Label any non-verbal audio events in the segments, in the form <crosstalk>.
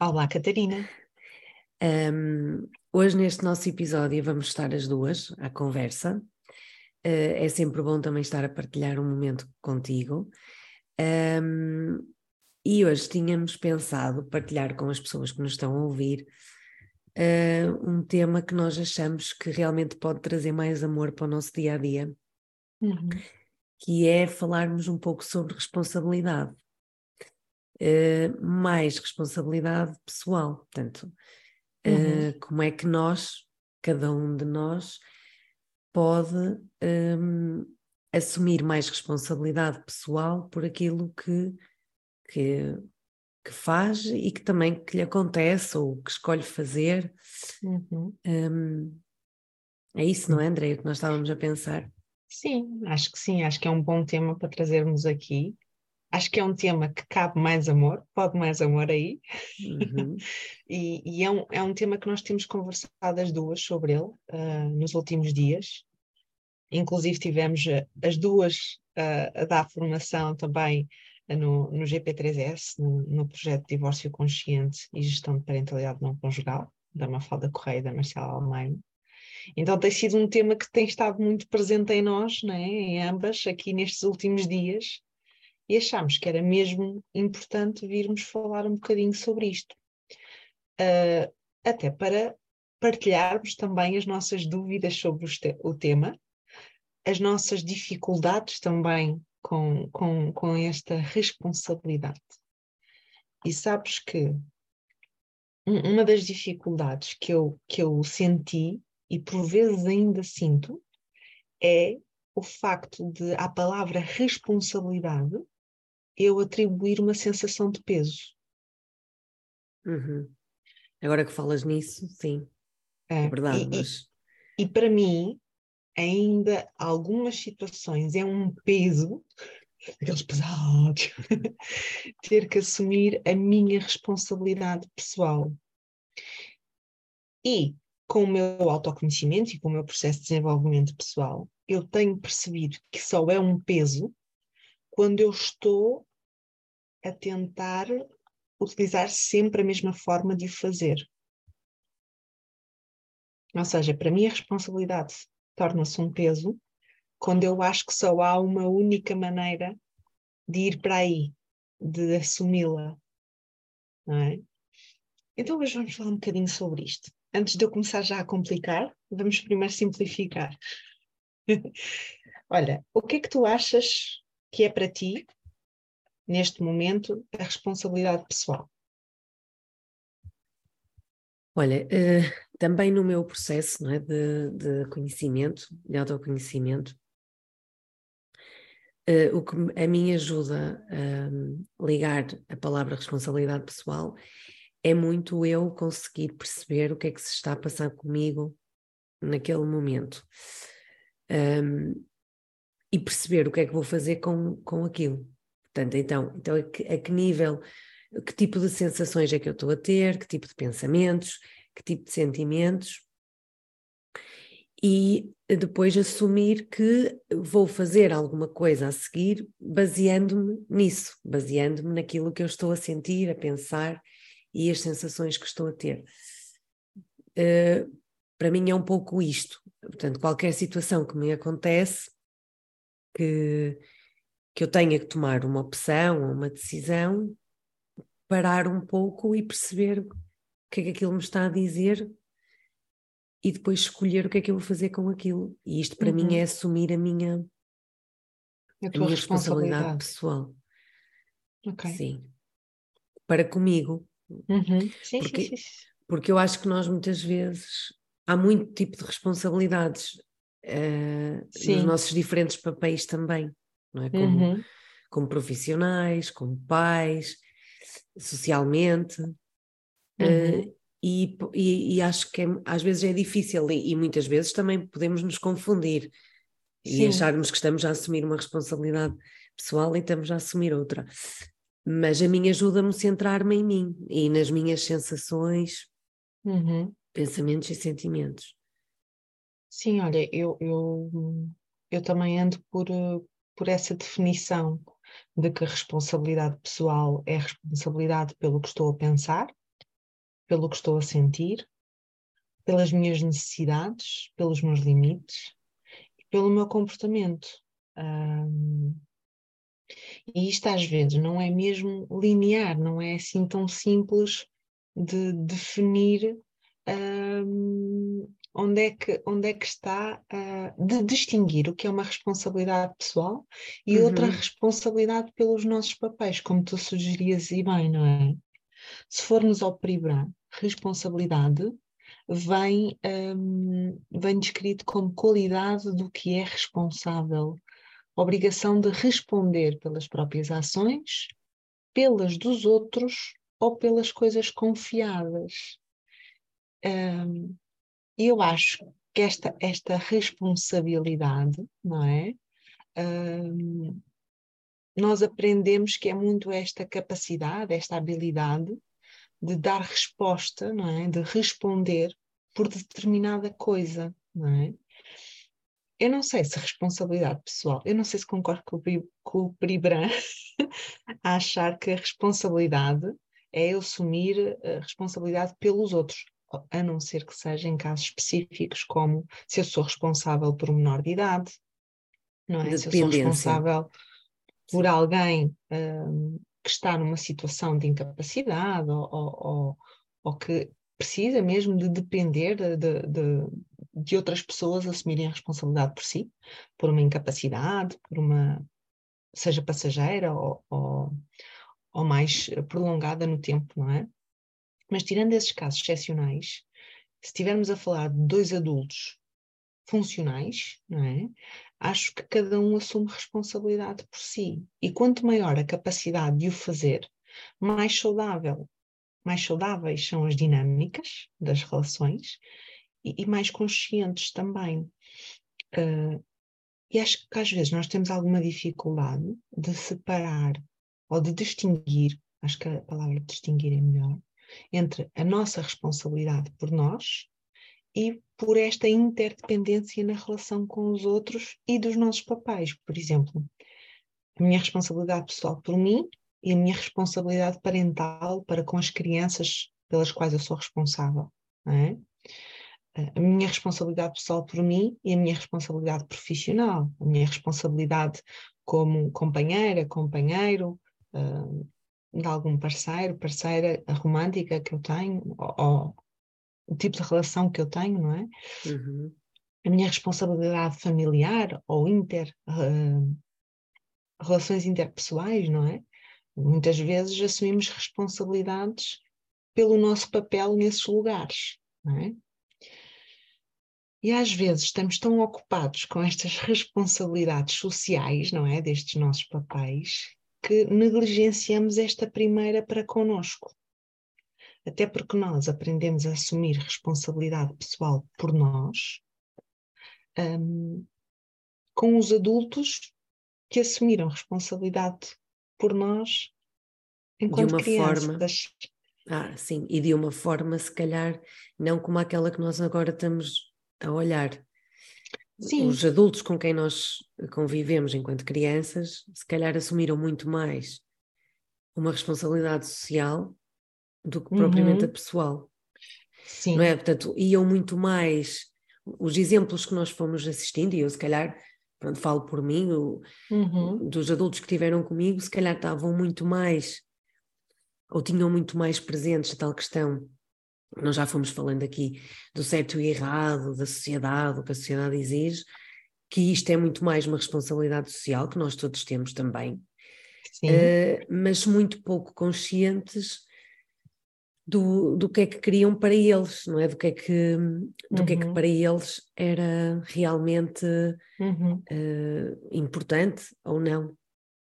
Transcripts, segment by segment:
Olá, Catarina. Um, hoje, neste nosso episódio, vamos estar as duas à conversa. Uh, é sempre bom também estar a partilhar um momento contigo. Um, e hoje tínhamos pensado partilhar com as pessoas que nos estão a ouvir uh, um tema que nós achamos que realmente pode trazer mais amor para o nosso dia a dia, uhum. que é falarmos um pouco sobre responsabilidade. Uh, mais responsabilidade pessoal. Portanto, uhum. uh, como é que nós, cada um de nós, pode um, ehm, assumir mais responsabilidade pessoal por aquilo que, que, que, faz e que também que lhe acontece ou que escolhe fazer. Uhum. Um, ehm, é isso, não é, André, que nós estávamos a pensar? Sim, acho que sim, acho que é um bom tema para trazermos aqui acho que é um tema que cabe mais amor, pode mais amor aí. Uhum. <laughs> e, e é, um, é um tema que nós temos conversado as duas sobre ele uh, nos últimos dias. Inclusive tivemos uh, as duas uh, a dar formação também no, no GP3S, no, no, projeto de divórcio consciente e gestão de parentalidade não conjugal, da Mafalda Correia e da Marcela Almeida. Então tem sido um tema que tem estado muito presente em nós, né, em ambas, aqui nestes últimos dias, e achámos que era mesmo importante virmos falar um bocadinho sobre isto. Uh, até para partilharmos também as nossas dúvidas sobre o tema, as nossas dificuldades também com, com, com esta responsabilidade. E sabes que uma das dificuldades que eu, que eu senti e por vezes ainda sinto é o facto de a palavra responsabilidade eu atribuir uma sensação de peso. Uhum. Agora que falas nisso, sim, é, é verdade. E, mas... e, e para mim, ainda algumas situações é um peso, aqueles pesados, <laughs> ter que assumir a minha responsabilidade pessoal. E com o meu autoconhecimento e com o meu processo de desenvolvimento pessoal, eu tenho percebido que só é um peso quando eu estou a tentar utilizar sempre a mesma forma de o fazer. Ou seja, para mim a responsabilidade torna-se um peso quando eu acho que só há uma única maneira de ir para aí, de assumi-la. É? Então hoje vamos falar um bocadinho sobre isto. Antes de eu começar já a complicar, vamos primeiro simplificar. <laughs> Olha, o que é que tu achas que é para ti neste momento, a responsabilidade pessoal? Olha, uh, também no meu processo é, de, de conhecimento, de autoconhecimento, uh, o que a mim ajuda a ligar a palavra responsabilidade pessoal é muito eu conseguir perceber o que é que se está a passar comigo naquele momento. Um, e perceber o que é que vou fazer com, com aquilo. Portanto, então, então a, que, a que nível, que tipo de sensações é que eu estou a ter, que tipo de pensamentos, que tipo de sentimentos, e depois assumir que vou fazer alguma coisa a seguir baseando-me nisso, baseando-me naquilo que eu estou a sentir, a pensar e as sensações que estou a ter. Uh, para mim é um pouco isto. Portanto, qualquer situação que me acontece, que, que eu tenha que tomar uma opção ou uma decisão, parar um pouco e perceber o que é que aquilo me está a dizer e depois escolher o que é que eu vou fazer com aquilo. E isto para uhum. mim é assumir a minha, a, a minha responsabilidade. pessoal. Okay. Sim. Para comigo. Uhum. Sim, porque, sim, sim. porque eu acho que nós muitas vezes há muito tipo de responsabilidades uh, nos nossos diferentes papéis também não é? Como, uhum. como profissionais, como pais, socialmente. Uhum. Uh, e, e, e, acho que é, às vezes é difícil e, e, muitas vezes também podemos nos confundir Sim. e acharmos que estamos a assumir uma responsabilidade pessoal e estamos a assumir outra. Mas a mim ajuda-me a centrar-me em mim e nas minhas sensações, uhum. pensamentos e sentimentos. Sim, olha, eu, eu, eu também ando por, por essa definição de que a responsabilidade pessoal é responsabilidade pelo que estou a pensar, pelo que estou a sentir, pelas minhas necessidades, pelos meus limites e pelo meu comportamento. Um, e isto às vezes não é mesmo linear, não é assim tão simples de definir um, onde, é que, onde é que está, uh, de distinguir o que é uma responsabilidade pessoal e uhum. outra responsabilidade pelos nossos papéis, como tu sugerias e bem, não é? Se formos ao PRIBRA, responsabilidade vem, um, vem descrito como qualidade do que é responsável, obrigação de responder pelas próprias ações, pelas dos outros ou pelas coisas confiadas. Um, eu acho que esta, esta responsabilidade, não é? Um, nós aprendemos que é muito esta capacidade, esta habilidade de dar resposta, não é? De responder por determinada coisa, não é? Eu não sei se responsabilidade pessoal, eu não sei se concordo com o, com o Pribran <laughs> a achar que a responsabilidade é assumir a responsabilidade pelos outros a não ser que seja em casos específicos, como se eu sou responsável por um menor de idade, não é? Se eu sou responsável por alguém um, que está numa situação de incapacidade ou, ou, ou, que precisa mesmo de depender de, de, de, de, outras pessoas assumirem a responsabilidade por si, por uma incapacidade, por uma seja passageira ou, ou, ou mais prolongada no tempo, não é? Mas tirando esses casos excepcionais, se estivermos a falar de dois adultos funcionais, não é? Acho que cada um assume responsabilidade por si. E quanto maior a capacidade de o fazer, mais saudável, mais saudáveis são as dinâmicas das relações e, e mais conscientes também. Uh, e acho que às vezes nós temos alguma dificuldade de separar ou de distinguir, acho que a palavra distinguir é melhor, entre a nossa responsabilidade por nós e por esta interdependência na relação com os outros e dos nossos papéis. Por exemplo, a minha responsabilidade pessoal por mim e a minha responsabilidade parental para com as crianças pelas quais eu sou responsável. É? A minha responsabilidade pessoal por mim e a minha responsabilidade profissional, a minha responsabilidade como companheira, companheiro, uh, de algum parceiro, parceira romântica que eu tenho, ou, ou, o tipo de relação que eu tenho, não é? Uhum. A minha responsabilidade familiar ou inter, uh, relações interpessoais, não é? Muitas vezes assumimos responsabilidades pelo nosso papel nesses lugares, não é? E às vezes estamos tão ocupados com estas <laughs> responsabilidades sociais, não é? Destes nossos papéis, que negligenciamos esta primeira para connosco. Até porque nós aprendemos a assumir responsabilidade pessoal por nós, um, com os adultos que assumiram responsabilidade por nós enquanto de uma crianças. Forma, ah, sim, e de uma forma, se calhar, não como aquela que nós agora estamos a olhar. Sim. Os adultos com quem nós convivemos enquanto crianças, se calhar assumiram muito mais uma responsabilidade social do que propriamente uhum. a pessoal. Sim. Não é? Portanto, iam muito mais. Os exemplos que nós fomos assistindo, e eu se calhar, pronto, falo por mim, o, uhum. dos adultos que estiveram comigo, se calhar estavam muito mais, ou tinham muito mais presentes a tal questão nós já fomos falando aqui do certo e errado, da sociedade, o que a sociedade exige, que isto é muito mais uma responsabilidade social que nós todos temos também, uh, mas muito pouco conscientes do, do que é que queriam para eles, não é? Do que é que, do uhum. que, é que uhum. para eles era realmente uhum. uh, importante ou não.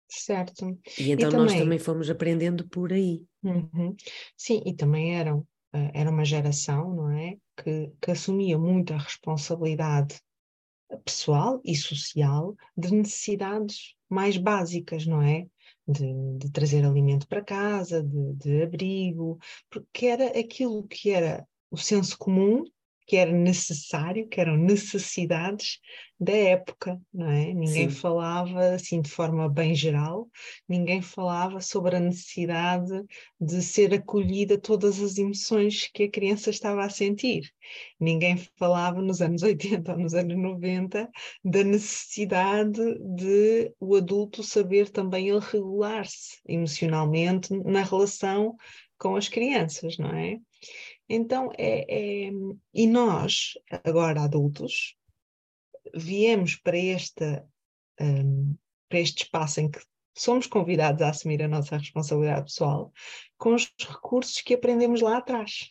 Certo. E então e nós também... também fomos aprendendo por aí. Uhum. Sim, e também eram era uma geração, não é? Que, que assumia muita responsabilidade pessoal e social de necessidades mais básicas, não é? De, de trazer alimento para casa, de, de abrigo, porque era aquilo que era o senso comum que era necessário, que eram necessidades da época, não é? Ninguém Sim. falava assim de forma bem geral, ninguém falava sobre a necessidade de ser acolhida todas as emoções que a criança estava a sentir. Ninguém falava nos anos <laughs> 80 ou nos anos 90 da necessidade de o adulto saber também ele regular-se emocionalmente na relação com as crianças, não é? Então, é, é, e nós, agora adultos, viemos para, esta, um, para este espaço em que somos convidados a assumir a nossa responsabilidade pessoal com os recursos que aprendemos lá atrás.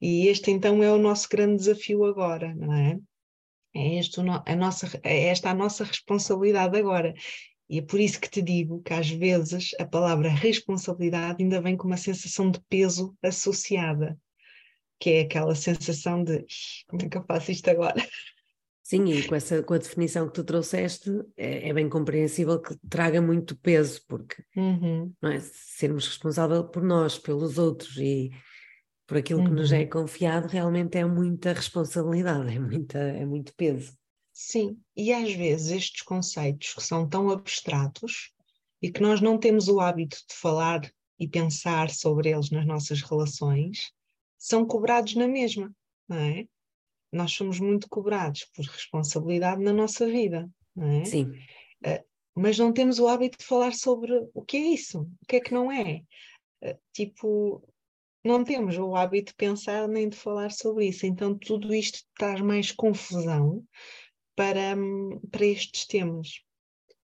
E este então é o nosso grande desafio agora, não é? É, este, a nossa, é esta a nossa responsabilidade agora. E é por isso que te digo que às vezes a palavra responsabilidade ainda vem com uma sensação de peso associada, que é aquela sensação de como é que eu faço isto agora? <laughs> Sim, e com, essa, com a definição que tu trouxeste, é, é bem compreensível que traga muito peso, porque uhum. não é, sermos responsáveis por nós, pelos outros e por aquilo uhum. que nos é uhum. confiado, realmente é muita responsabilidade, <laughs> é, muita, é muito peso. Sim, e às vezes estes conceitos que são tão abstratos e que nós não temos o hábito de falar e pensar sobre eles nas nossas relações, são cobrados na mesma, não é? Nós somos muito cobrados por responsabilidade na nossa vida, não é? Sim. Uh, mas não temos o hábito de falar sobre o que é isso, o que é que não é. Uh, tipo, não temos o hábito de pensar nem de falar sobre isso, então tudo isto traz mais confusão para, para estes temas.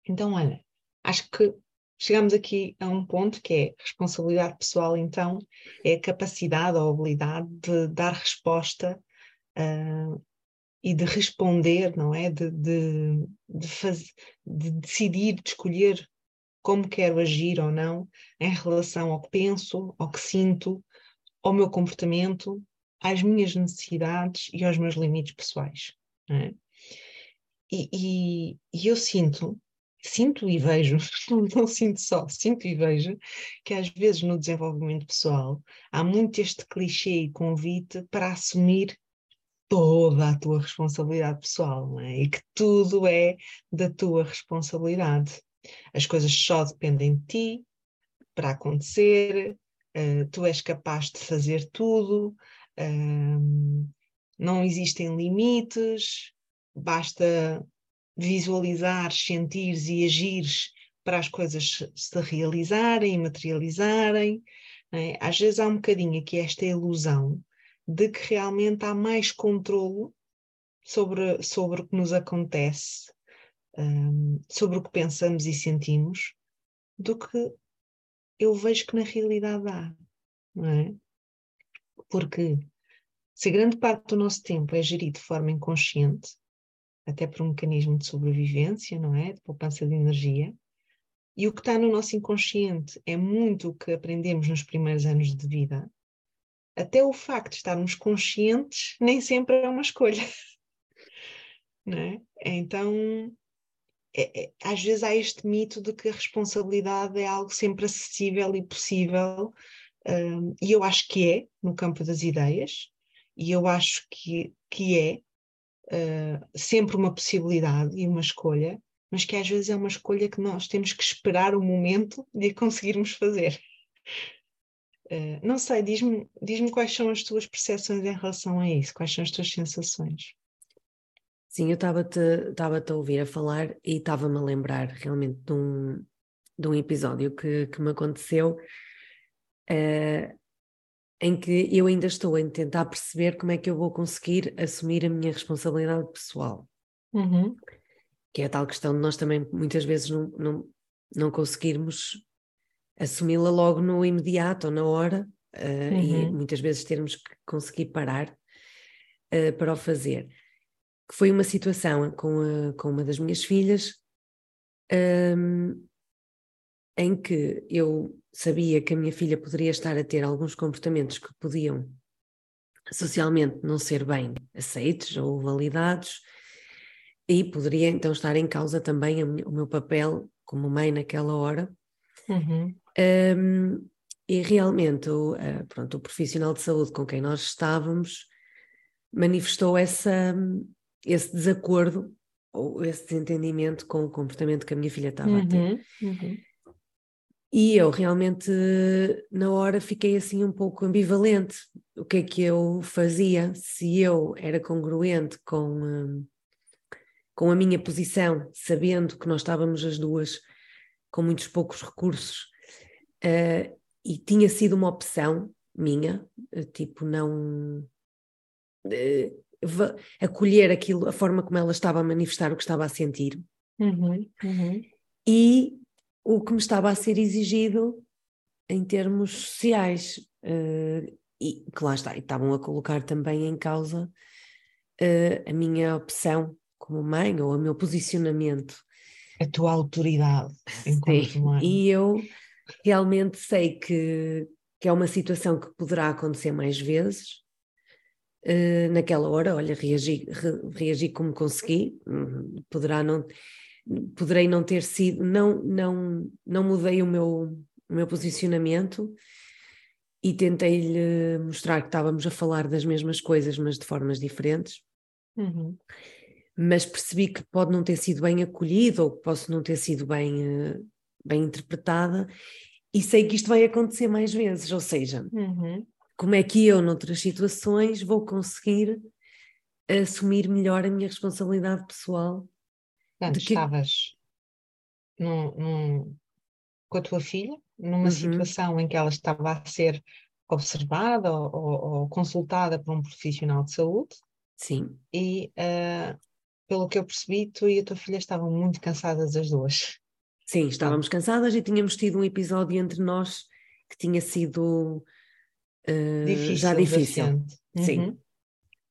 Então, olha, acho que chegamos aqui a um ponto que é responsabilidade pessoal, então, é a capacidade ou habilidade de dar resposta uh, e de responder, não é? De, de, de, de decidir, de escolher como quero agir ou não em relação ao que penso, ao que sinto, ao meu comportamento, às minhas necessidades e aos meus limites pessoais. É? E, e, e eu sinto, sinto e vejo, <laughs> não sinto só, sinto e vejo, que às vezes no desenvolvimento pessoal há muito este clichê e convite para assumir toda a tua responsabilidade pessoal, é? e que tudo é da tua responsabilidade. As coisas só dependem de ti para acontecer, uh, tu és capaz de fazer tudo, uh, não existem limites, basta visualizar, sentir e agir para as coisas se realizarem e materializarem. É? Às vezes há um bocadinho aqui esta ilusão de que realmente há mais controlo sobre, sobre o que nos acontece, um, sobre o que pensamos e sentimos, do que eu vejo que na realidade há. Não é? Porque se grande parte do nosso tempo é gerido de forma inconsciente, até por um mecanismo de sobrevivência, não é? De poupança de energia. E o que está no nosso inconsciente é muito o que aprendemos nos primeiros anos de vida. Até o facto de estarmos conscientes nem sempre é uma escolha. <laughs> Não é? Então, é, é, às vezes há este mito de que a responsabilidade é algo sempre acessível e possível, um, e eu acho que é, no campo das ideias, e eu acho que, que é, uh, sempre uma possibilidade e uma escolha, mas que às vezes é uma escolha que nós temos que esperar o momento de conseguirmos fazer. Uh, não sei, diz-me diz quais são as tuas percepções em relação a isso, quais são as tuas sensações. Sim, eu estava-te a ouvir a falar e estava-me a lembrar realmente de um, de um episódio que, que me aconteceu uh, em que eu ainda estou a tentar perceber como é que eu vou conseguir assumir a minha responsabilidade pessoal. Uhum. Que é a tal questão de nós também muitas vezes não, não, não conseguirmos assumi-la logo no imediato ou na hora, uh, uhum. e muitas vezes termos que conseguir parar uh, para o fazer. Que foi uma situação com, a, com uma das minhas filhas um, em que eu sabia que a minha filha poderia estar a ter alguns comportamentos que podiam socialmente não ser bem aceitos ou validados, e poderia então estar em causa também o meu papel como mãe naquela hora. Uhum. Um, e realmente o, pronto, o profissional de saúde com quem nós estávamos manifestou essa, esse desacordo ou esse desentendimento com o comportamento que a minha filha estava uhum. a ter. Uhum. E eu realmente, na hora, fiquei assim um pouco ambivalente. O que é que eu fazia? Se eu era congruente com, hum, com a minha posição, sabendo que nós estávamos as duas com muitos poucos recursos, uh, e tinha sido uma opção minha, uh, tipo, não. Uh, acolher aquilo, a forma como ela estava a manifestar o que estava a sentir. Uhum, uhum. E o que me estava a ser exigido em termos sociais. Uh, e que lá está, e estavam a colocar também em causa uh, a minha opção como mãe ou o meu posicionamento. A tua autoridade enquanto Sim, mãe. E eu realmente sei que, que é uma situação que poderá acontecer mais vezes. Uh, naquela hora, olha, reagi, re, reagi como consegui, hum, poderá não poderei não ter sido, não, não, não mudei o meu, o meu posicionamento e tentei-lhe mostrar que estávamos a falar das mesmas coisas, mas de formas diferentes. Uhum. Mas percebi que pode não ter sido bem acolhido ou que posso não ter sido bem, eh, bem interpretada, e sei que isto vai acontecer mais vezes. Ou seja, uhum. como é que eu, noutras situações, vou conseguir assumir melhor a minha responsabilidade pessoal Portanto, que... estavas num, num, com a tua filha, numa uhum. situação em que ela estava a ser observada ou, ou, ou, consultada por um profissional de saúde. Sim. E, uh, pelo que eu percebi, tu e a tua filha estavam muito cansadas as duas. Sim, estávamos cansadas e tínhamos tido um episódio entre nós que tinha sido uh, difícil, já difícil. Uhum. Sim.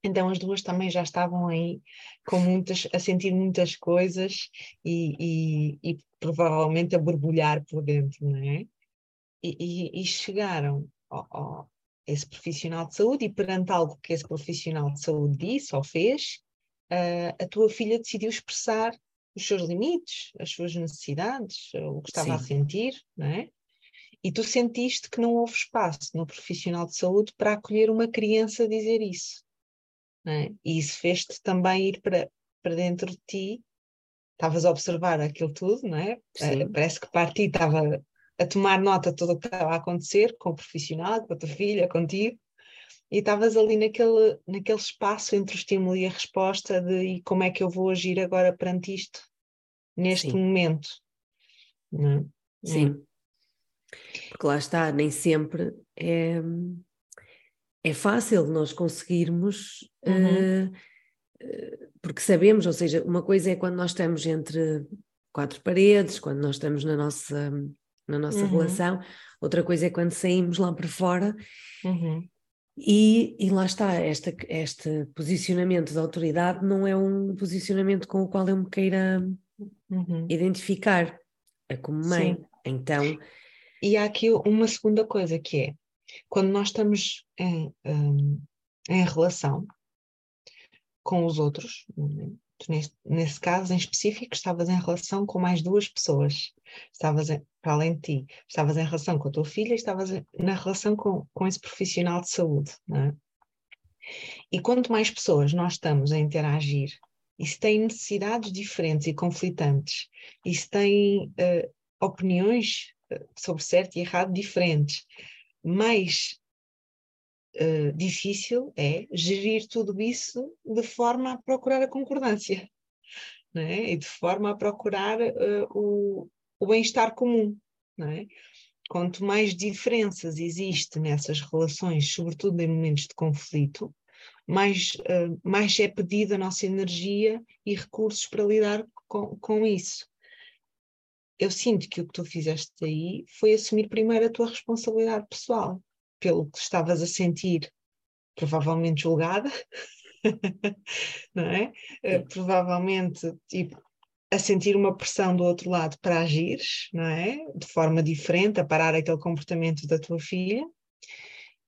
Então as duas também já estavam aí com muitas, a sentir muitas coisas e, e, e provavelmente a borbulhar por dentro, não é? E, e chegaram ao, ao, esse profissional de saúde e perante algo que esse profissional de saúde disse ou fez, uh, a tua filha decidiu expressar os seus limites, as suas necessidades, o que estava Sim. a sentir, não é? E tu sentiste que não houve espaço no profissional de saúde para acolher uma criança a dizer isso. É? E isso fez-te também ir para, para dentro de ti, estavas a observar aquilo tudo, não é? Eh, parece que para ti estava a tomar nota de tudo o que estava a acontecer com o profissional, com a tua filha, contigo, e estavas ali naquele, naquele espaço entre o estímulo e a resposta de e como é que eu vou agir agora perante isto, neste Sim. momento. Não é? Sim. Porque lá está, nem sempre é, é fácil nós conseguirmos, uhum. uh, porque sabemos, ou seja, uma coisa é quando nós estamos entre quatro paredes, quando nós estamos na nossa, na nossa uhum. relação, outra coisa é quando saímos lá para fora. Uhum. E, e, lá está, esta, este posicionamento de autoridade não é um posicionamento com o qual eu me queira uhum. identificar é como mãe. Sim. Então. E há aqui uma segunda coisa que é quando nós estamos em, um, em relação com os outros, neste, nesse caso em específico, estavas em relação com mais duas pessoas, estavas em, para além de ti, estavas em relação com a tua filha, estavas na relação com, com esse profissional de saúde. É? E quanto mais pessoas nós estamos a interagir, e se têm necessidades diferentes e conflitantes, e se têm uh, opiniões eh, sobre certo e errado diferentes, mais uh, difícil é gerir tudo isso de forma a procurar a concordância é? e de forma a procurar uh, o, o bem-estar comum. É? Quanto mais diferenças existem nessas relações, sobretudo em momentos de conflito, mais, uh, mais é pedida a nossa energia e recursos para lidar com, com isso eu sinto que o que tu fizeste aí foi assumir primeiro a tua responsabilidade pessoal, pelo que estavas a sentir, provavelmente julgada, <laughs> não é? Uh, provavelmente, tipo, a sentir uma pressão do outro lado para agir, não é? De forma diferente, a parar aquele comportamento da tua filha.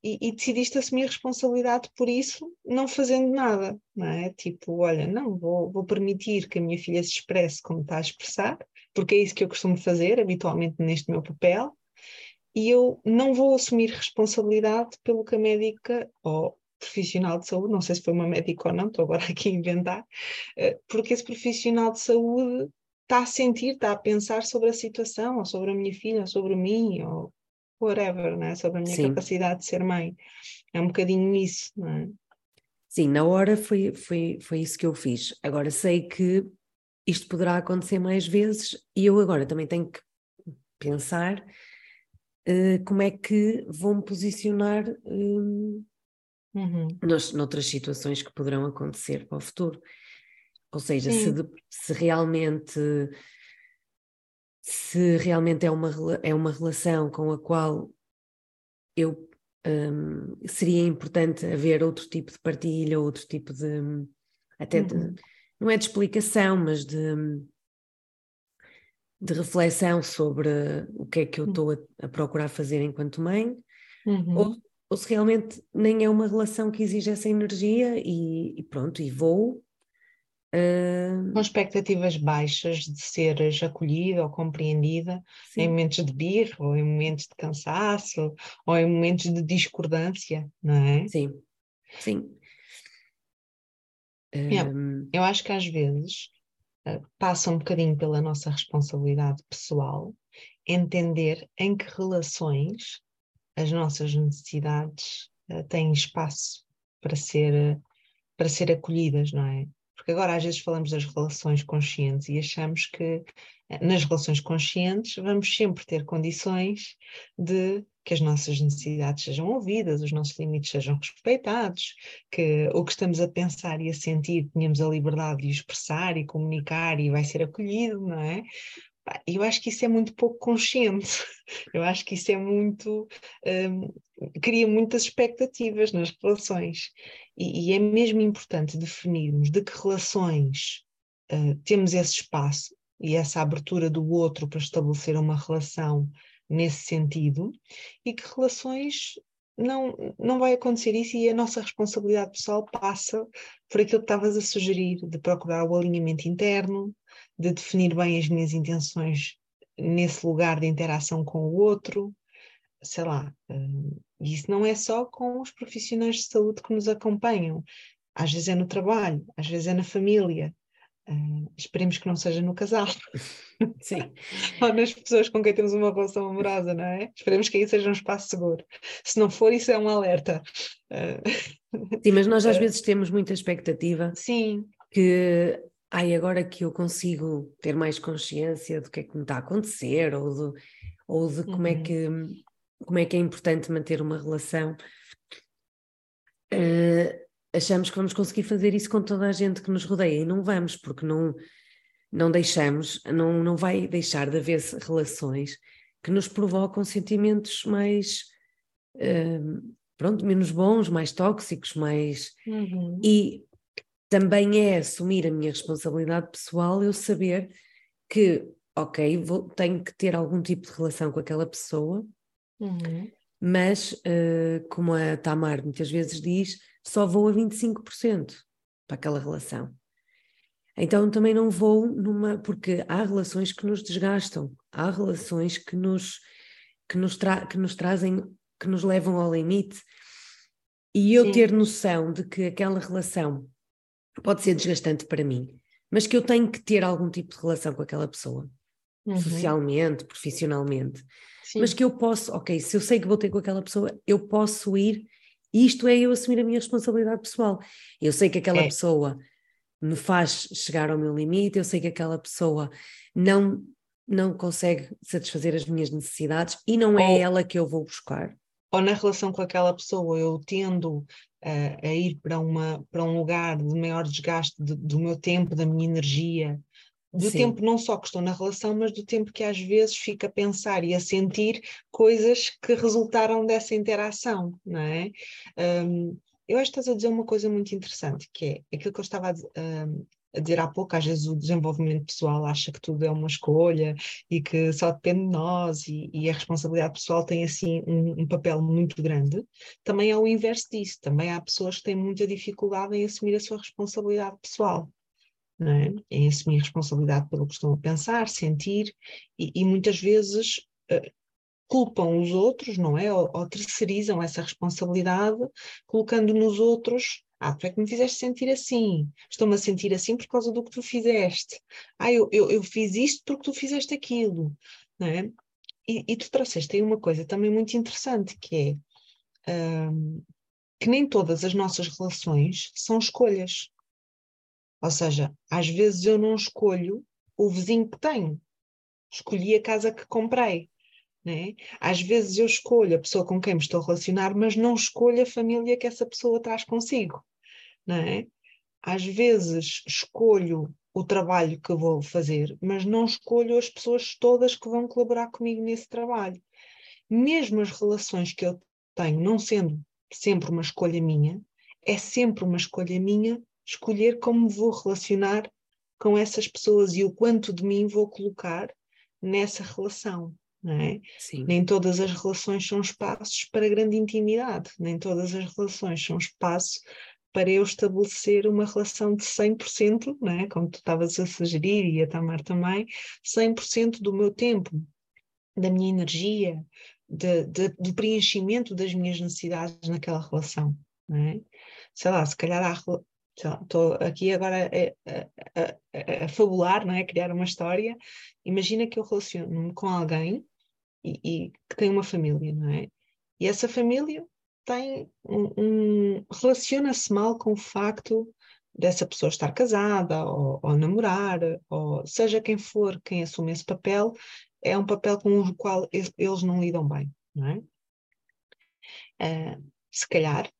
E, e, decidiste assumir responsabilidade por isso, não fazendo nada, não é? Tipo, olha, não, vou, vou permitir que a minha filha se expresse como está a expressar, porque é isso que eu costumo fazer habitualmente neste meu papel, e eu não vou assumir responsabilidade pelo que a médica ou profissional de saúde, não sei se foi uma médica ou não, estou agora <laughs> aqui a inventar, eh, porque esse profissional de saúde está a sentir, está a pensar sobre a situação, ou sobre a minha filha, ou sobre mim, ou whatever, né? sobre a minha Sim. capacidade de ser mãe. É um bocadinho isso, não é? Sim, na hora foi, foi, foi isso que eu fiz. Agora sei que isto poderá acontecer mais vezes e eu agora também tenho que pensar uh, como é que vou me posicionar uh, uhum. nos, noutras situações que poderão acontecer para o futuro. Ou seja, se, de, se, realmente se realmente é uma, é uma relação com a qual eu um, seria importante haver outro tipo de partilha, outro tipo de até uhum. de, não é de explicação, mas de, de reflexão sobre o que é que eu estou a, a, procurar fazer enquanto mãe, uhum. ou, ou, se realmente nem é uma relação que exige essa energia e, e pronto, e vou. Uh... Com expectativas baixas de seres acolhida ou compreendida Sim. em momentos de birra, ou em momentos de cansaço, ou em momentos de discordância, não é? Sim, sim. Yeah. Eu acho que às vezes uh, passa um bocadinho pela nossa responsabilidade pessoal entender em que relações as nossas necessidades uh, têm espaço para ser, uh, para ser acolhidas, não é? Porque agora às vezes falamos das relações conscientes e achamos que nas relações conscientes vamos sempre ter condições de que as nossas necessidades sejam ouvidas, os nossos limites sejam respeitados, que o que estamos a pensar e a sentir tenhamos a liberdade de expressar e comunicar e vai ser acolhido, não é? Eu acho que isso é muito pouco consciente, <laughs> eu acho que isso é muito. Um, cria muitas expectativas nas relações e, e, é mesmo importante definirmos de que relações uh, temos esse espaço e essa abertura do outro para estabelecer uma relação nesse sentido e que relações não, não vai acontecer isso e a nossa responsabilidade pessoal passa por aquilo que estavas a sugerir, de procurar o alinhamento interno, de definir bem as minhas intenções nesse lugar de interação com o outro, sei lá. Hum, e isso não é só com os profissionais de saúde que nos acompanham. Às vezes é no trabalho, às vezes é na família, Uh, esperemos que não seja no casal. <laughs> Sim. <laughs> Ou nas pessoas com quem temos uma relação amorosa, não é? Esperemos que aí seja um espaço seguro. Se não for, isso é um alerta. Uh... Sim, mas nós às uh... vezes temos muita expectativa. Sim. Que, ai, agora que eu consigo ter mais consciência do que é que me está a acontecer, ou de, ou de como, é uhum. é que, como é que é importante manter uma relação. Uh, achamos que vamos conseguir fazer isso com toda a gente que nos rodeia e não vamos, porque não, não deixamos, não, não vai deixar de haver relações que nos provocam sentimentos mais, uh, pronto, menos bons, mais tóxicos, mais... Uhum. E também é assumir a minha responsabilidade pessoal eu saber que, ok, vou, tenho que ter algum tipo de relação com aquela pessoa, uhum. mas, uh, como a Tamar muitas vezes diz, só vou a 25% para aquela relação. Então também não vou numa. Porque há relações que nos desgastam, há relações que nos, que nos, tra, que nos trazem, que nos levam ao limite. E eu Sim. ter noção de que aquela relação pode ser desgastante para mim, mas que eu tenho que ter algum tipo de relação com aquela pessoa, uhum. socialmente, profissionalmente. Sim. Mas que eu posso, ok, se eu sei que vou ter com aquela pessoa, eu posso ir isto é eu assumir a minha responsabilidade pessoal. Eu sei que aquela é. pessoa me faz chegar ao meu limite, eu sei que aquela pessoa não não consegue satisfazer as minhas necessidades e não é ela que eu vou buscar. Ou na relação com aquela pessoa eu tendo uh, a ir para, uma, para um lugar de maior desgaste de, do meu tempo, da minha energia, do Sim. tempo não só que estou na relação, mas do tempo que às vezes fico a pensar e a sentir coisas que resultaram dessa interação, não é? Um, eu acho que estás a dizer uma coisa muito interessante, que é aquilo que eu estava a, um, a dizer há pouco, às vezes o desenvolvimento pessoal acha que tudo é uma escolha e que só depende de nós e, e a responsabilidade pessoal tem assim um, um, papel muito grande, também é o inverso disso, também há pessoas que têm muita dificuldade em assumir a sua responsabilidade pessoal. É? Em assumir responsabilidade pelo que estão a pensar, sentir, e, e muitas vezes uh, culpam os outros, não é? Ou, ou terceirizam essa responsabilidade, colocando nos outros ah, tu é que me fizeste sentir assim. Estou-me a sentir assim por causa do que tu fizeste. Ah, eu, eu, eu fiz isto porque tu fizeste aquilo. Não é? e, e tu trouxeste aí uma coisa também muito interessante, que é um, que nem todas as nossas relações são escolhas. Ou seja, às vezes eu não escolho o vizinho que tenho. Escolhi a casa que comprei. Né? Às vezes eu escolho a pessoa com quem me estou a relacionar, mas não escolho a família que essa pessoa traz consigo não é? Às vezes escolho o trabalho que vou fazer, mas não escolho as pessoas todas que vão colaborar comigo nesse trabalho. Mesmo as relações que eu tenho, não sendo sempre uma escolha minha, é sempre uma escolha minha escolher como vou relacionar com essas pessoas e o quanto de mim vou colocar nessa relação. É? Nem todas as relações são espaços para grande intimidade, nem todas as relações são espaço para eu estabelecer uma relação de 100%, né, como tu estavas a sugerir e a Tamar também, 100% do meu tempo, da minha energia, de, de, do preenchimento das minhas necessidades naquela relação. Né? Sei lá, se calhar há, estou aqui agora a, a, a, a, fabular, não é? criar uma história. Imagina que eu relaciono-me com alguém e, e, que tem uma família, não é? E essa família tem um, um relaciona-se mal com o facto dessa pessoa estar casada ou, ou, namorar, ou seja quem for quem assume esse papel, é um papel com o qual eles não lidam bem, não é? Uh, se calhar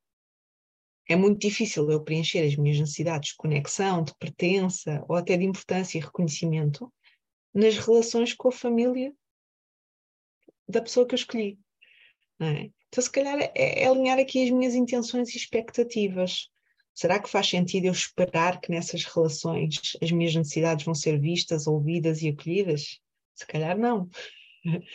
é muito difícil eu preencher as minhas necessidades de conexão, de pertença ou até de importância e reconhecimento nas relações com a família da pessoa que eu escolhi. É? Então, se calhar, é, é alinhar aqui as minhas intenções e expectativas. Será que faz sentido eu esperar que nessas relações as minhas necessidades vão ser vistas, ouvidas e acolhidas? Se calhar não. <laughs>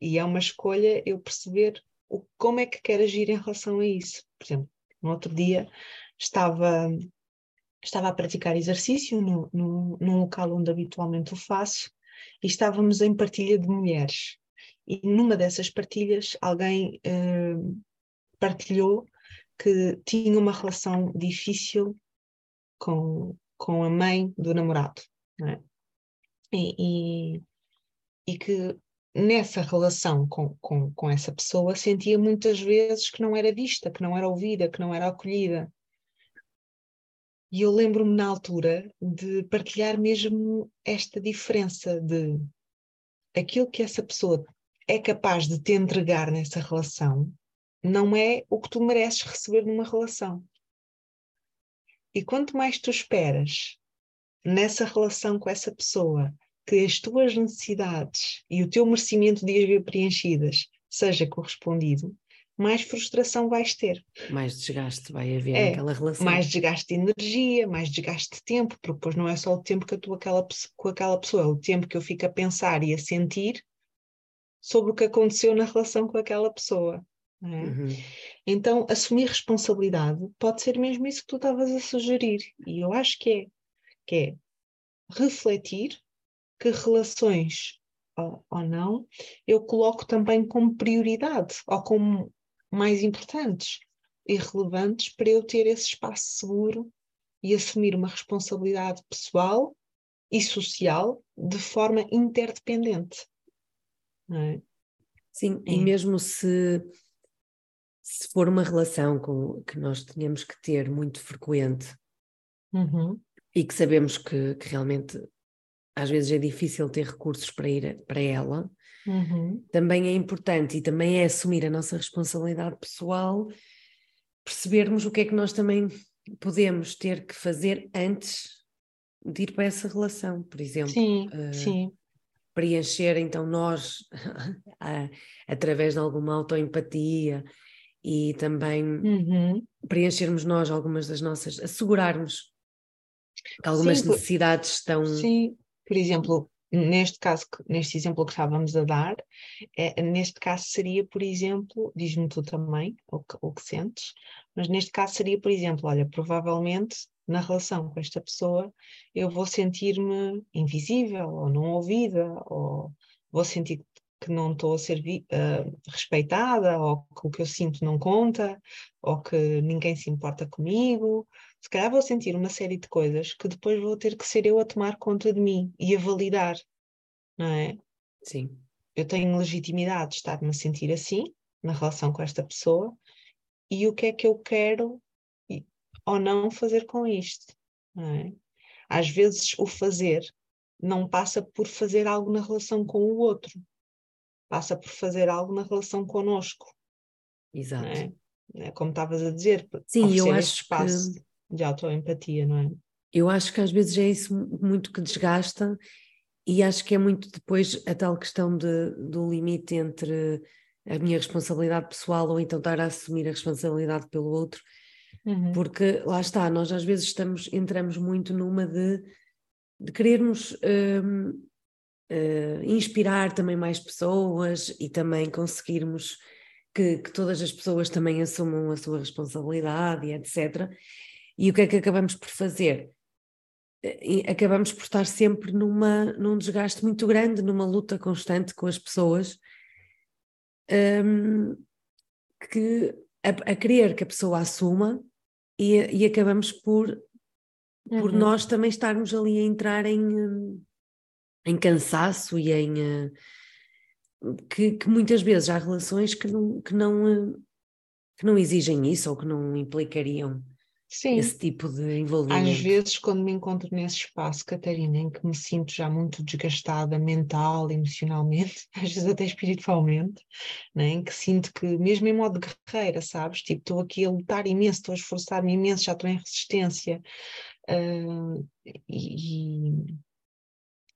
E é uma escolha eu perceber o, como é que quero agir em relação a isso. Por exemplo, no outro dia estava, estava a praticar exercício no, no, num local onde habitualmente o faço e estávamos em partilha de mulheres. E numa dessas partilhas, alguém uh, partilhou que tinha uma relação difícil com, com a mãe do namorado. É? E, e, e, que nessa relação com, com, com essa pessoa sentia muitas vezes que não era vista, que não era ouvida, que não era acolhida. E eu lembro-me na altura de partilhar mesmo esta diferença de aquilo que essa pessoa é capaz de te entregar nessa relação não é o que tu mereces receber numa relação. E quanto mais tu esperas nessa relação com essa pessoa que as tuas necessidades e o teu merecimento de as ver preenchidas seja correspondido, mais frustração vais ter. Mais desgaste vai haver é, naquela relação. Mais desgaste de energia, mais desgaste de tempo, porque depois não é só o tempo que eu estou aquela, com aquela pessoa, é o tempo que eu fico a pensar e a sentir sobre o que aconteceu na relação com aquela pessoa. É? Uhum. Então, assumir responsabilidade pode ser mesmo isso que tu estavas a sugerir, e eu acho que é, que é refletir que relações ou, ou não eu coloco também como prioridade ou como mais importantes e relevantes para eu ter esse espaço seguro e assumir uma responsabilidade pessoal e social de forma interdependente. É? Sim, é. e mesmo se, se for uma relação com, que nós tenhamos que ter muito frequente uhum. e que sabemos que, que, realmente às vezes é difícil ter recursos para ir para ela, uhum. também é importante e também é assumir a nossa responsabilidade pessoal, percebermos o que é que nós também podemos ter que fazer antes de ir para essa relação, por exemplo. Sim, uh, sim preencher então nós <laughs> através de alguma autoempatia e também uhum. preenchermos nós algumas das nossas, assegurarmos algumas sim, necessidades estão. Sim, por exemplo, neste caso, neste exemplo que estávamos a dar, é, neste caso seria, por exemplo, diz-me tu também o que, o que sentes, mas neste caso seria, por exemplo, olha, provavelmente na relação com esta pessoa eu vou sentir-me invisível ou não ouvida, ou vou sentir que não estou a ser uh, respeitada, ou que o que eu sinto não conta, ou que ninguém se importa comigo. Se calhar vou sentir uma série de coisas que depois vou ter que ser eu a tomar conta de mim e a validar, não é? Sim. Eu tenho legitimidade de estar-me a sentir assim, na relação com esta pessoa, e o que é que eu quero ou não fazer com isto, é? Às vezes o fazer não passa por fazer algo na relação com o outro, passa por fazer algo na relação connosco. Exato. É? é? Como estavas a dizer, Sim, eu acho espaço que... de autoempatia, não é? Eu acho que às vezes é isso muito que desgasta e acho que é muito depois a tal questão de, do limite entre a minha responsabilidade pessoal ou então estar a assumir a responsabilidade pelo outro, uhum. porque lá está, nós às vezes estamos, entramos muito numa de, de querermos uh, inspirar também mais pessoas e também conseguirmos que, que, todas as pessoas também assumam a sua responsabilidade e etc. E o que é que acabamos por fazer? Acabamos por estar sempre numa, num desgaste muito grande, numa luta constante com as pessoas, um, que, a, a, querer que a pessoa assuma e, e acabamos por, uhum. por nós também estarmos ali a entrar em, em cansaço e em uh, que, que, muitas vezes há relações que não, que, não, uh, que não exigem isso ou que não implicariam Sim. esse tipo de envolvimento. Às vezes, quando me encontro nesse espaço, Catarina, em que me sinto já muito desgastada mental, emocionalmente, <laughs> às vezes até espiritualmente, né? em que sinto que, mesmo em modo guerreira, sabes? Tipo, estou aqui a lutar imenso, estou a esforçar-me imenso, já estou em resistência. Uh, e,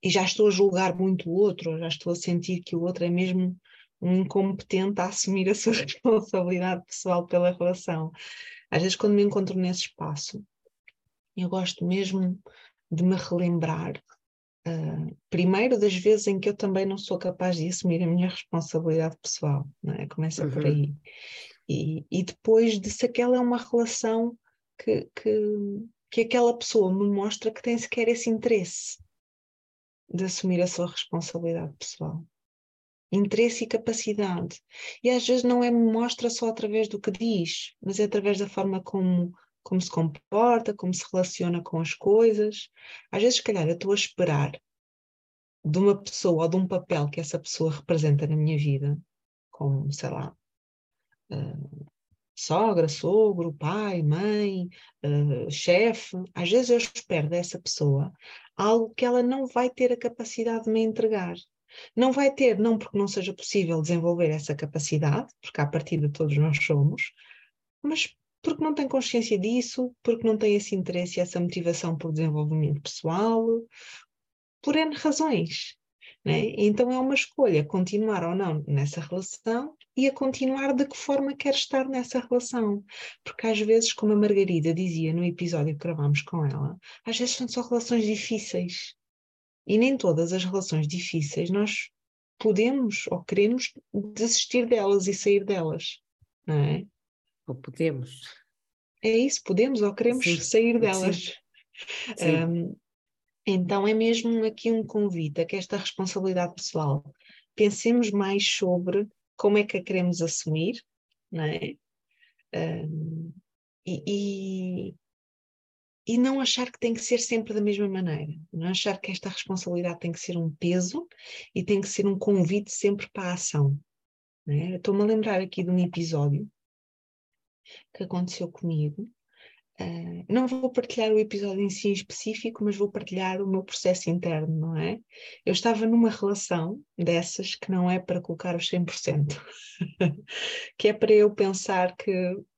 e já estou a julgar muito o outro, já estou a sentir que o outro é mesmo um incompetente a assumir a sua <laughs> responsabilidade pessoal pela relação. Às vezes, quando me encontro nesse espaço, eu gosto mesmo de me relembrar, uh, primeiro, das vezes em que eu também não sou capaz de assumir a minha responsabilidade pessoal, não é? Começa uhum. por aí. E, e depois de se aquela é uma relação que, que, que aquela pessoa me mostra que tem sequer esse interesse de assumir a sua responsabilidade pessoal. Interesse e capacidade. E às vezes não é mostra só através do que diz, mas é através da forma como, como se comporta, como se relaciona com as coisas. Às vezes, se calhar, eu estou a esperar de uma pessoa ou de um papel que essa pessoa representa na minha vida, como, sei lá, uh, sogra, sogro, pai, mãe, uh, chefe. Às vezes eu espero dessa pessoa algo que ela não vai ter a capacidade de me entregar. Não vai ter, não porque não seja possível desenvolver essa capacidade, porque à partida todos nós somos, mas porque não tem consciência disso, porque não tem esse interesse e essa motivação por desenvolvimento pessoal, por N razões. Né? Então é uma escolha continuar ou não nessa relação e a continuar de que forma quer estar nessa relação. Porque às vezes, como a Margarida dizia no episódio que gravámos com ela, às vezes são só relações difíceis. E nem todas as relações difíceis nós podemos ou queremos desistir delas e sair delas, não é? Ou podemos. É isso, podemos ou queremos Sim. sair delas. Sim. Sim. Um, então é mesmo aqui um convite a que esta responsabilidade pessoal pensemos mais sobre como é que a queremos assumir, não é? Um, e, e, e, não achar que tem que ser sempre da mesma maneira, não achar que esta responsabilidade tem que ser um peso e tem que ser um convite sempre para a ação. É? Estou-me a lembrar aqui de um episódio que aconteceu comigo, Uh, não vou partilhar o episódio em si em específico, mas vou partilhar o meu processo interno, não é? Eu estava numa relação dessas que não é para colocar os 100%, <laughs> que é para eu pensar que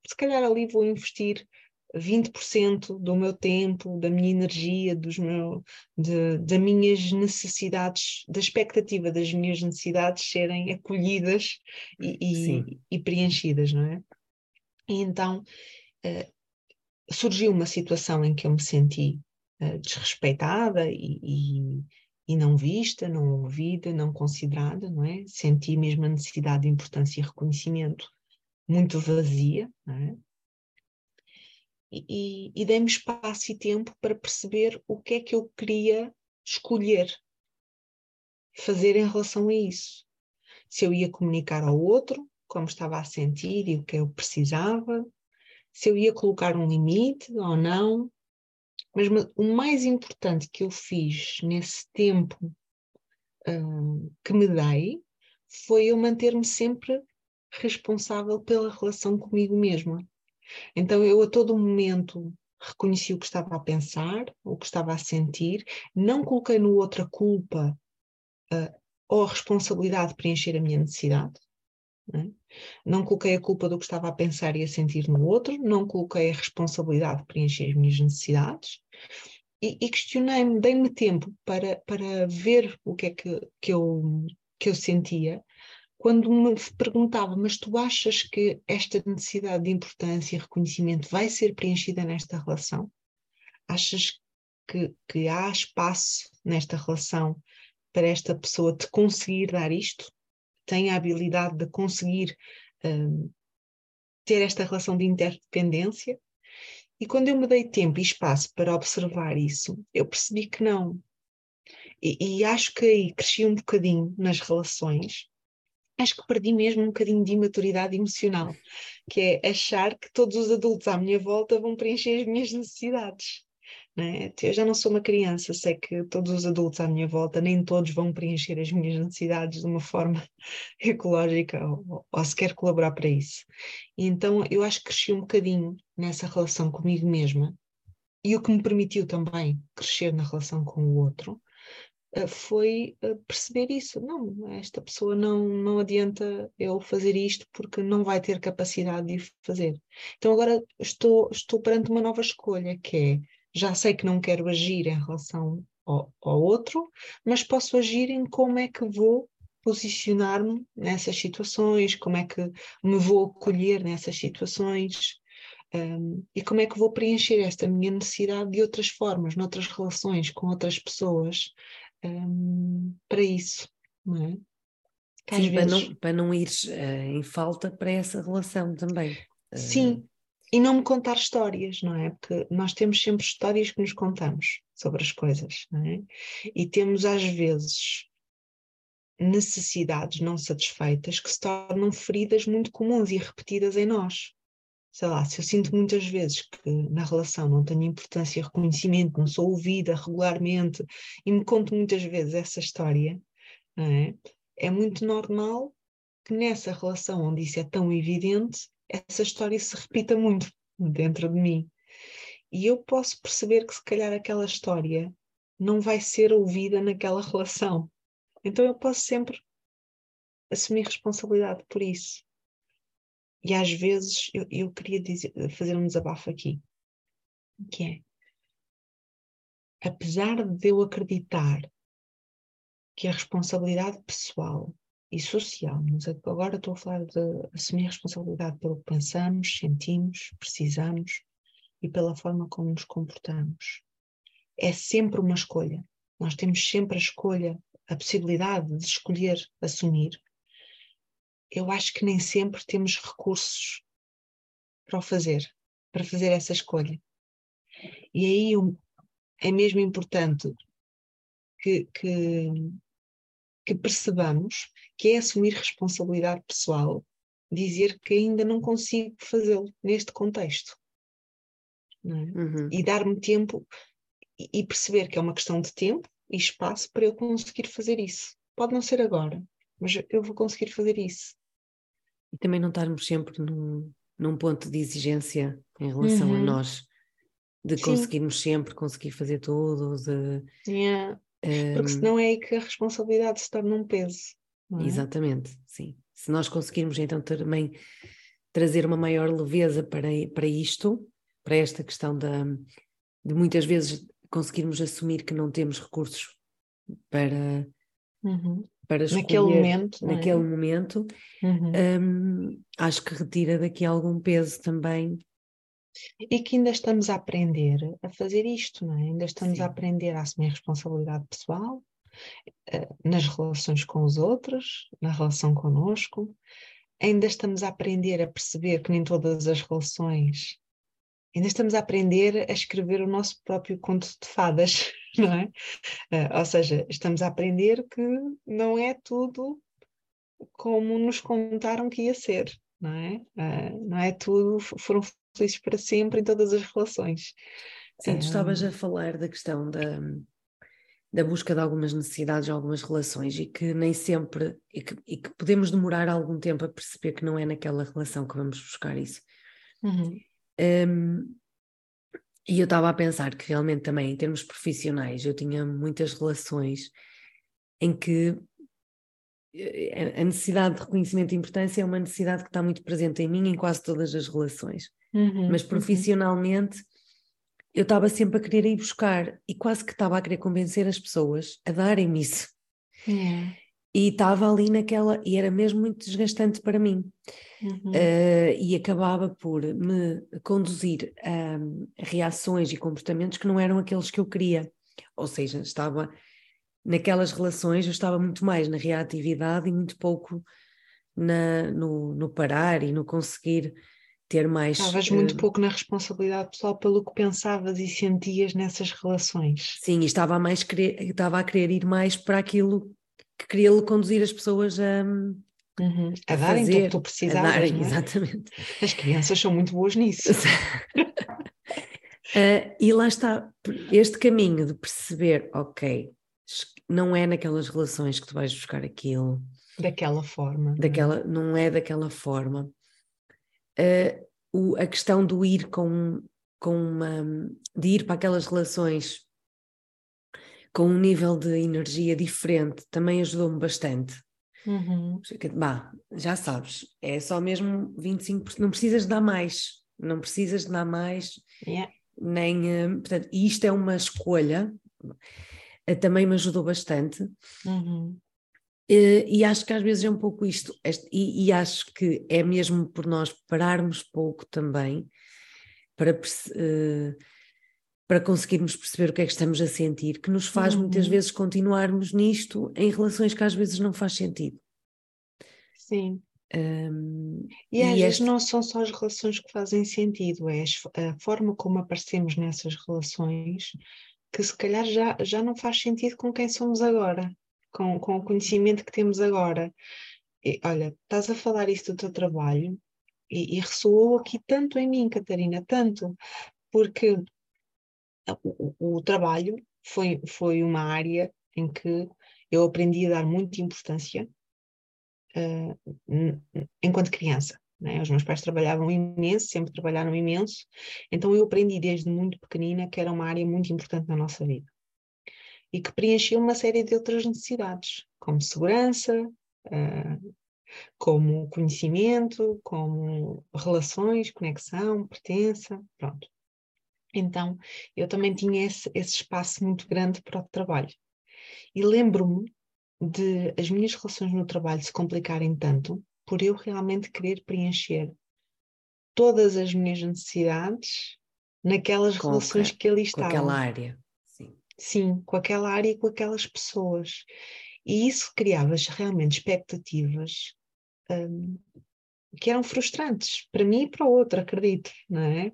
se calhar ali vou investir 20% do meu tempo, da minha energia, dos meu, de, das minhas necessidades, da expectativa das minhas necessidades serem acolhidas e, e, e preenchidas, não é? E então uh, surgiu uma situação em que eu me senti uh, desrespeitada e, e, e, não vista, não ouvida, não considerada, não é? Senti mesmo a necessidade de importância e reconhecimento muito vazia, não é? E, e dei-me espaço e tempo para perceber o que é que eu queria escolher fazer em relação a isso. Se eu ia comunicar ao outro como estava a sentir e o que eu precisava, se eu ia colocar um limite ou não. Mas o mais importante que eu fiz nesse tempo uh, que me dei foi eu manter-me sempre responsável pela relação comigo mesma. Então eu a todo momento reconheci o que estava a pensar, o que estava a sentir, não coloquei no outro a culpa uh, ou a responsabilidade de preencher a minha necessidade. Né? Não coloquei a culpa do que estava a pensar e a sentir no outro, não coloquei a responsabilidade de preencher as minhas necessidades e, questionei-me, dei-me tempo para, para ver o que é que, que, eu, que eu sentia quando me perguntava, mas tu achas que esta necessidade de importância e reconhecimento vai ser preenchida nesta relação? Achas que, que há espaço nesta relação para esta pessoa te conseguir dar isto? Tem a habilidade de conseguir um, ter esta relação de interdependência? E quando eu me dei tempo e espaço para observar isso, eu percebi que não. E, e acho que aí cresci um bocadinho nas relações, acho que perdi mesmo um bocadinho de imaturidade emocional, que é achar que todos os adultos à minha volta vão preencher as minhas necessidades. Né? Eu já não sou uma criança, sei que todos os adultos à minha volta, nem todos vão preencher as minhas necessidades de uma forma <laughs> ecológica ou, ou sequer colaborar para isso. E então eu acho que cresci um bocadinho nessa relação comigo mesma e o que me permitiu também crescer na relação com o outro foi perceber isso. Não, esta pessoa não, não adianta eu fazer isto porque não vai ter capacidade de fazer. Então agora estou, estou perante uma nova escolha que é já sei que não quero agir em relação ao, ao outro, mas posso agir em como é que vou posicionar-me nessas situações, como é que me vou acolher nessas situações um, e como é que vou preencher esta minha necessidade de outras formas, noutras relações com outras pessoas, um, para isso, não é? Sim, para, não, para não ir uh, em falta para essa relação também. Sim, e não me contar histórias, não é? Porque nós temos sempre histórias que nos contamos sobre as coisas, não é? E temos às vezes necessidades não satisfeitas que se tornam feridas muito comuns e repetidas em nós. Sei lá, se eu sinto muitas vezes que na relação não tenho importância e reconhecimento, não sou ouvida regularmente e me conto muitas vezes essa história, é? É muito normal que nessa relação onde isso é tão evidente, essa história se repita muito dentro de mim. E eu posso perceber que se calhar aquela história não vai ser ouvida naquela relação. Então eu posso sempre assumir responsabilidade por isso. E às vezes eu, eu queria dizer, fazer um desabafo aqui, que é apesar de eu acreditar que a responsabilidade pessoal e social. Mas agora estou a falar de assumir responsabilidade pelo que pensamos, sentimos, precisamos e pela forma como nos comportamos. É sempre uma escolha. Nós temos sempre a escolha, a possibilidade de escolher assumir. Eu acho que nem sempre temos recursos para o fazer, para fazer essa escolha. E aí é mesmo importante que, que que percebamos que é assumir responsabilidade pessoal, dizer que ainda não consigo fazê-lo neste contexto. É? Uhum. E dar-me tempo e perceber que é uma questão de tempo e espaço para eu conseguir fazer isso. Pode não ser agora, mas eu vou conseguir fazer isso. E também não estarmos sempre num, num ponto de exigência em relação uhum. a nós, de Sim. conseguirmos sempre conseguir fazer tudo, de yeah. Porque senão é aí que a responsabilidade se torna um peso. É? Exatamente, sim. Se nós conseguirmos então também trazer uma maior leveza para, para isto, para esta questão da, de muitas vezes conseguirmos assumir que não temos recursos para, uhum. para escolher naquele momento, é? naquele é? momento uhum. um, acho que retira daqui algum peso também E que ainda estamos a aprender a fazer isto, não é? Ainda estamos Sim. a aprender a assumir responsabilidade pessoal, eh, nas relações com os outros, na relação connosco. Ainda estamos a aprender a perceber que nem todas as relações. Ainda estamos a aprender a escrever o nosso próprio conto de fadas, <laughs> <laughs> não é? Uh, ou seja, estamos a aprender que não é tudo como nos contaram que ia ser, não é? Uh, não é tudo, foram felizes para sempre em todas as relações. Sim, tu estavas a falar da questão da, da busca de algumas necessidades, de algumas relações e que nem sempre, e que, e que, podemos demorar algum tempo a perceber que não é naquela relação que vamos buscar isso. Uhum. Um, e eu estava a pensar que realmente também em termos profissionais eu tinha muitas relações em que eh, a necessidade de reconhecimento e importância é uma necessidade que está muito presente em mim em quase todas as relações. Uhum, Mas uhum. profissionalmente uhum. eu estava sempre a querer ir buscar e quase que estava a querer convencer as pessoas a darem-me isso. Yeah. E estava ali naquela, e era mesmo muito desgastante para mim. Uhum. Uh, e acabava por me conduzir a, a reações e comportamentos que não eram aqueles que eu queria. Ou seja, estava naquelas relações, eu estava muito mais na reatividade e muito pouco na, no, no parar e no conseguir ter mais. Estavas uh... muito pouco na responsabilidade pessoal pelo que pensavas e sentias nessas relações. Sim, e estava a, mais querer, estava a querer ir mais para aquilo que queria conduzir as pessoas a. Uhum. A, a darem fazer, tudo que tu precisavas. A darem, é? exatamente. As crianças são muito boas nisso. uh, <laughs> e lá está, este caminho de perceber, ok, não é naquelas relações que tu vais buscar aquilo. Daquela forma. Daquela, não, é? não é daquela forma uh, o, a questão do ir com, com uma, de ir para aquelas relações com um nível de energia diferente também ajudou-me bastante. Uhum. Bah, já sabes, é só mesmo 25%, não precisas de dar mais, não precisas de dar mais, yeah. nem, uh, portanto, e isto é uma escolha, uh, também me ajudou bastante. Uhum. Uh, e acho que às vezes é um pouco isto, este, e, e, acho que é mesmo por nós pararmos pouco também para, uh, para conseguirmos perceber o que é que estamos a sentir, que nos faz uhum. muitas vezes continuarmos nisto em relações que às vezes não faz sentido. Sim. Um, e às e vezes este... não são só as relações que fazem sentido, é a forma como aparecemos nessas relações que se calhar já, já não faz sentido com quem somos agora com, com o conhecimento que temos agora. E, olha, estás a falar isso do teu trabalho e, e ressoou aqui tanto em mim, Catarina, tanto, porque o, o, trabalho foi, foi uma área em que eu aprendi a dar muita importância uh, enquanto criança. Né? Os meus pais trabalhavam imenso, sempre trabalharam imenso, então eu aprendi desde muito pequenina que era uma área muito importante na nossa vida e que preenchia uma série de outras necessidades, como segurança, uh, como conhecimento, como relações, conexão, pertença, pronto. Então, eu também tinha esse, esse espaço muito grande para o trabalho. E lembro-me de as minhas relações no trabalho se complicarem tanto por eu realmente querer preencher todas as minhas necessidades naquelas com relações que, que ali estavam. Com aquela área. Sim, com aquela área e com aquelas pessoas. E isso criava realmente expectativas um, que eram frustrantes para mim e para o outro, acredito, não é?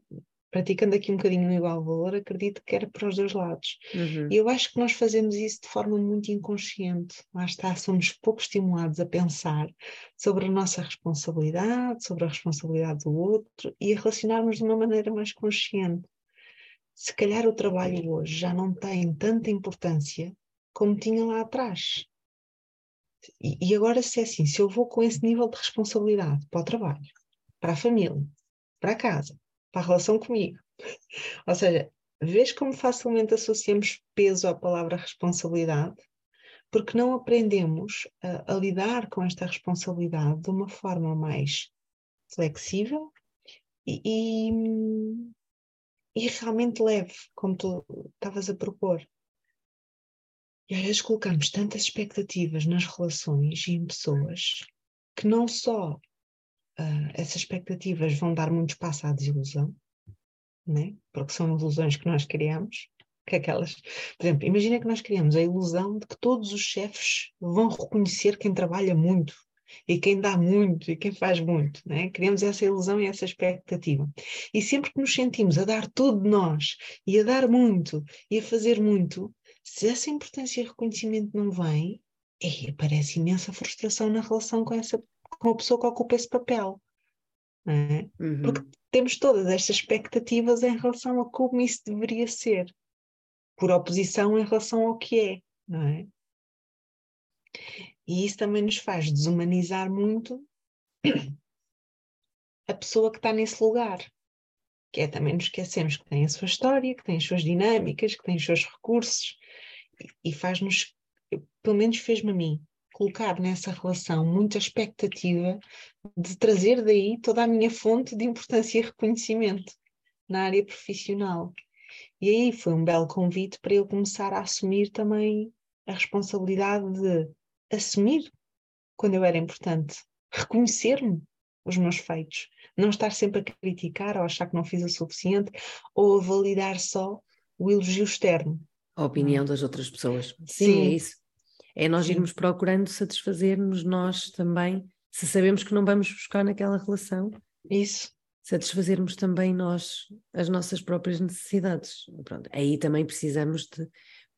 Praticando aqui um bocadinho no igual valor, acredito que era para os dois lados. Uhum. E eu acho que nós fazemos isso de forma muito inconsciente. Lá está, somos pouco estimulados a pensar sobre a nossa responsabilidade, sobre a responsabilidade do outro e a relacionarmos de uma maneira mais consciente se calhar o trabalho hoje já não tem tanta importância como tinha lá atrás. E, e agora, se é assim, se eu vou com esse nível de responsabilidade para o trabalho, para a família, para a casa, para a relação comigo, ou seja, vês como facilmente associamos peso à palavra responsabilidade? Porque não aprendemos a, a lidar com esta responsabilidade de uma forma mais flexível e, e, e realmente leve, como tu estavas a propor. E às vezes colocamos tantas expectativas nas relações e em pessoas que não só uh, essas expectativas vão dar muito espaço à desilusão, né? porque são ilusões que nós criamos, que aquelas, por exemplo, imagina que nós criamos a ilusão de que todos os chefes vão reconhecer quem trabalha muito e quem dá muito e quem faz muito, né? criamos essa ilusão e essa expectativa. E sempre que nos sentimos a dar tudo de nós e a dar muito e a fazer muito, se essa importância e reconhecimento não vem, é, aparece imensa frustração na relação com essa com a pessoa que ocupa esse papel. É? Uhum. Porque temos todas estas expectativas em relação a como isso deveria ser, por oposição em relação ao que é, não é? E isso também nos faz desumanizar muito a pessoa que está nesse lugar. Que é também nos esquecemos que tem a sua história, que tem as suas dinâmicas, que tem os seus recursos, e faz-nos, pelo menos fez-me a mim, colocar nessa relação muita expectativa de trazer daí toda a minha fonte de importância e reconhecimento na área profissional. E aí foi um belo convite para eu começar a assumir também a responsabilidade de assumir quando eu era importante, reconhecer-me os meus feitos, não estar sempre a criticar ou achar que não fiz o suficiente ou a validar só o elogio externo. A opinião das outras pessoas. Sim, Sim. é isso. É nós irmos procurando satisfazer-nos nós também, se sabemos que não vamos buscar naquela relação. Isso. Satisfazermos também nós as nossas próprias necessidades. Pronto, aí também precisamos de.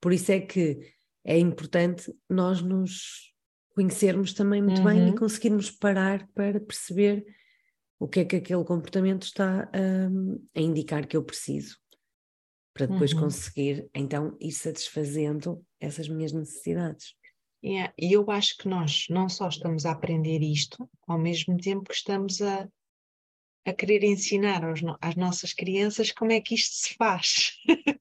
Por isso é que é importante nós nos conhecermos também muito uhum. bem e uhum. conseguirmos parar para perceber o que é que aquele comportamento está um, a indicar que eu preciso para depois uhum. conseguir então ir satisfazendo essas minhas necessidades. Yeah. E eu acho que nós não só estamos a aprender isto, ao mesmo tempo que estamos a, a querer ensinar aos, às nossas crianças como é que isto se faz, <laughs>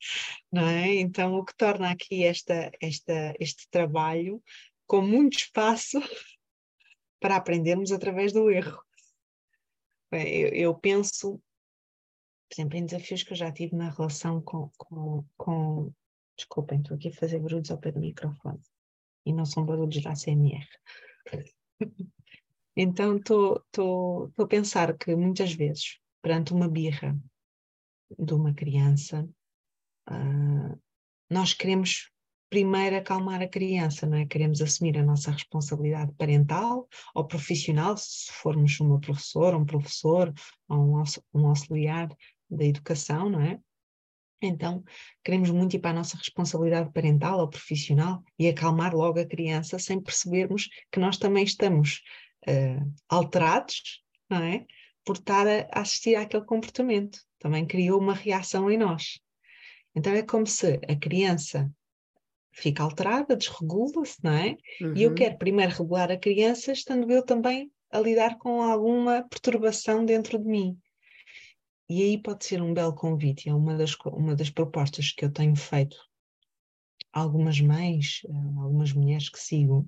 não é? Então, o que torna aqui esta, esta, este trabalho com muito espaço <laughs> para aprendermos através do erro. Eu, eu penso, por exemplo, em desafios que eu já tive na relação com, com, com desculpem, estou aqui a fazer barulhos ao pé do microfone e não são barulhos da ACMR. <laughs> então estou a pensar que muitas vezes, perante uma birra de uma criança, uh, nós queremos primeiro acalmar a criança, não é? Queremos assumir a nossa responsabilidade parental ou profissional, se formos uma professora, um professor ou um, um auxiliar da educação, não é? Então, queremos muito ir para a nossa responsabilidade parental ou profissional e acalmar logo a criança sem percebermos que nós também estamos uh, alterados, não é? Por estar a assistir àquele comportamento. Também criou uma reação em nós. Então, é como se a criança fica alterada, desregula-se, não é? Uhum. E eu uhum. quero primeiro regular a criança, estando eu também a lidar com alguma perturbação dentro de mim. E aí pode ser um belo convite, é uma das, uma das propostas que eu tenho feito a algumas mães, a algumas mulheres que sigo,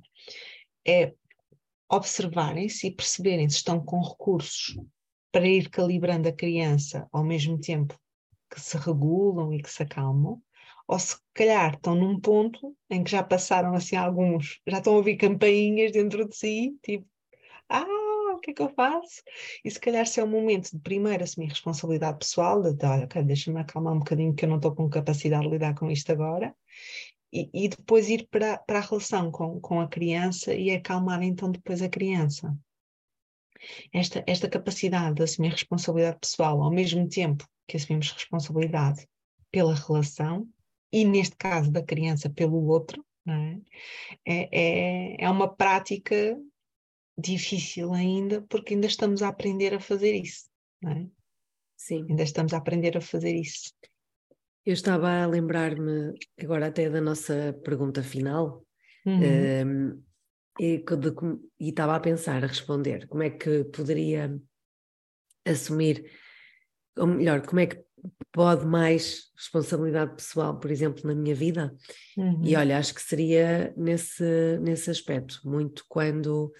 é observarem-se e perceberem se estão com recursos para ir calibrando a criança ao mesmo tempo que se regulam e que se acalmam, ou se calhar estão num ponto em que já passaram assim alguns, já estão a ouvir campainhas dentro de si, tipo, ah, que é que eu faço? E se calhar se é o momento de primeiro assumir responsabilidade pessoal, de, de olha, okay, deixa-me acalmar um bocadinho que eu não estou com capacidade de lidar com isto agora, e, e depois ir para, para a relação com, com a criança e acalmar então depois a criança. Esta, esta capacidade de assumir responsabilidade pessoal ao mesmo tempo que assumimos responsabilidade pela relação e neste caso da criança pelo outro, é? É, é? É, uma prática difícil ainda, porque ainda estamos a aprender a fazer isso, não é? Sim. Ainda estamos a aprender a fazer isso. Eu estava a lembrar-me agora até da nossa pergunta final uhum. um, ehm, e, de, e, estava a pensar, a responder, como é que poderia assumir, ou melhor, como é que pode mais responsabilidade pessoal, por exemplo, na minha vida? Uhum. E olha, acho que seria nesse, nesse aspecto, muito quando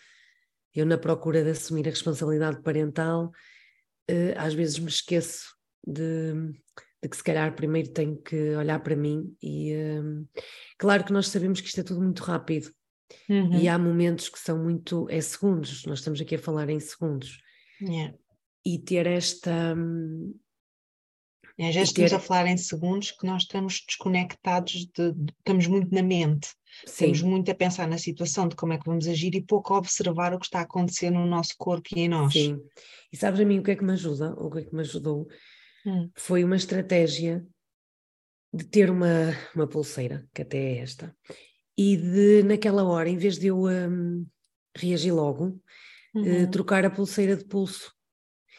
eu, na procura de assumir a responsabilidade parental, uh, às vezes me esqueço de, de, que se calhar primeiro tenho que olhar para mim e uh, claro que nós sabemos que isto é tudo muito rápido uhum. e há momentos que são muito, é segundos, nós estamos aqui a falar em segundos yeah. e ter esta hum, E às vezes ter... estamos a falar em segundos que nós estamos desconectados, de, de, estamos muito na mente, Sim. estamos muito a pensar na situação de como é que vamos agir e pouco a observar o que está a acontecer no nosso corpo e em nós. Sim. E sabes a mim o que é que me ajuda, ou o que é que me ajudou? Hum. Foi uma estratégia de ter uma, uma pulseira, que até é esta, e de naquela hora, em vez de eu um, reagir logo, eh, uhum. uh, trocar a pulseira de pulso.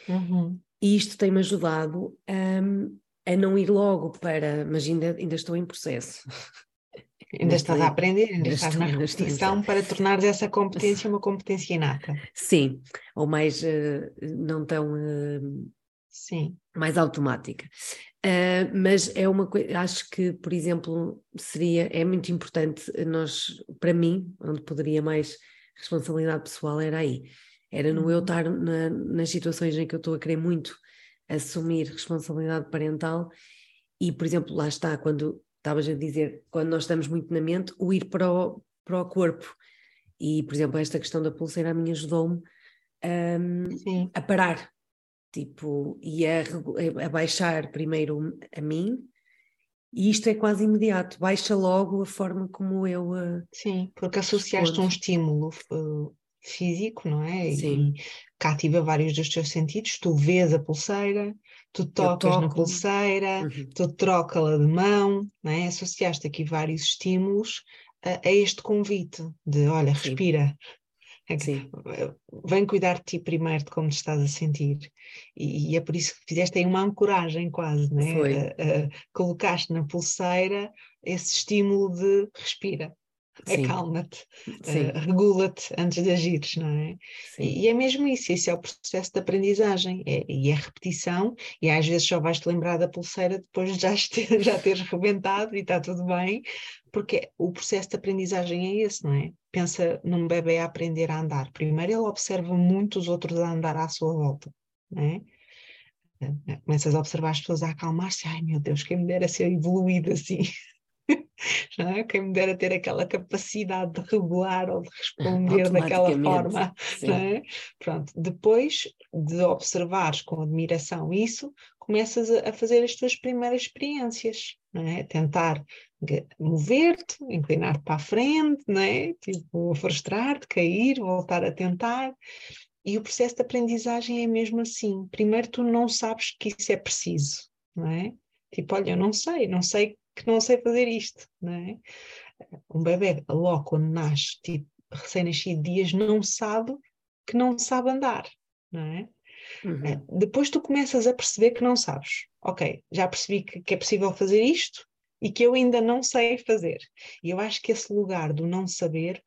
Uhum. E isto tem-me ajudado um, a não ir logo para, mas ainda, ainda estou em processo. <laughs> Ainda estás a aprender, ainda, ainda estás na repetição para tornares essa competência uma competência inata. Sim, ou mais uh, não tão uh, Sim. mais automática. Uh, mas é uma coisa, acho que, por exemplo, seria, é muito importante nós, para mim, onde poderia mais responsabilidade pessoal era aí. Era no eu uhum. estar na, nas situações em que eu estou a querer muito assumir responsabilidade parental e, por exemplo, lá está, quando estavas a dizer, quando nós estamos muito na mente, o ir para o, para o corpo. E, por exemplo, esta questão da pulseira a mim ajudou-me um, a parar, tipo, e a, a baixar primeiro a mim, e isto é quase imediato, baixa logo a forma como eu. Uh, Sim, porque associaste um estímulo uh, físico, não é? Sim. E cativa vários dos teus sentidos. Tu vês a pulseira, tu tocas na pulseira, uhum. tu troca-la de mão, não é? Associaste aqui vários estímulos a, a este convite de: olha, Sim. respira, é Sim. Vem cuidar de ti primeiro, de como te estás a sentir. E, e é por isso que fizeste aí uma ancoragem quase, né? Foi. Uh, uh, colocaste na pulseira esse estímulo de respira, acalma-te, uh, regula-te antes de agires, não é? E, e, é mesmo isso, esse é o processo de aprendizagem, é, e é repetição, e às vezes só vais-te lembrar da pulseira depois de já, ter, <laughs> já teres rebentado e está tudo bem, porque o processo de aprendizagem é esse, não é? Pensa num bebê a aprender a andar. Primeiro ele observa muitos outros a andar à sua volta, não é? Eh, começas a observar as pessoas a acalmar-se, ai meu Deus, quem me dera ser evoluído assim. <laughs> É? Quem me dera ter aquela capacidade de regular ou de <laughs> responder daquela forma. É? Pronto, depois de observares com admiração isso, começas a fazer as tuas primeiras experiências, é? Tentar mover-te, inclinar-te para a frente, é? Tipo, frustrar-te, cair, voltar a tentar. E o processo de aprendizagem é mesmo assim. Primeiro tu não sabes que isso é preciso, não é? Tipo, olha, eu não sei, não sei que não sei fazer isto, não é? Um bebê logo quando nasce, tipo, recém-nascido dias, não sabe que não sabe andar, não é? Uhum. Eh, depois tu começas a perceber que não sabes. Ok, já percebi que, que é possível fazer isto e que eu ainda não sei fazer. E eu acho que esse lugar do não saber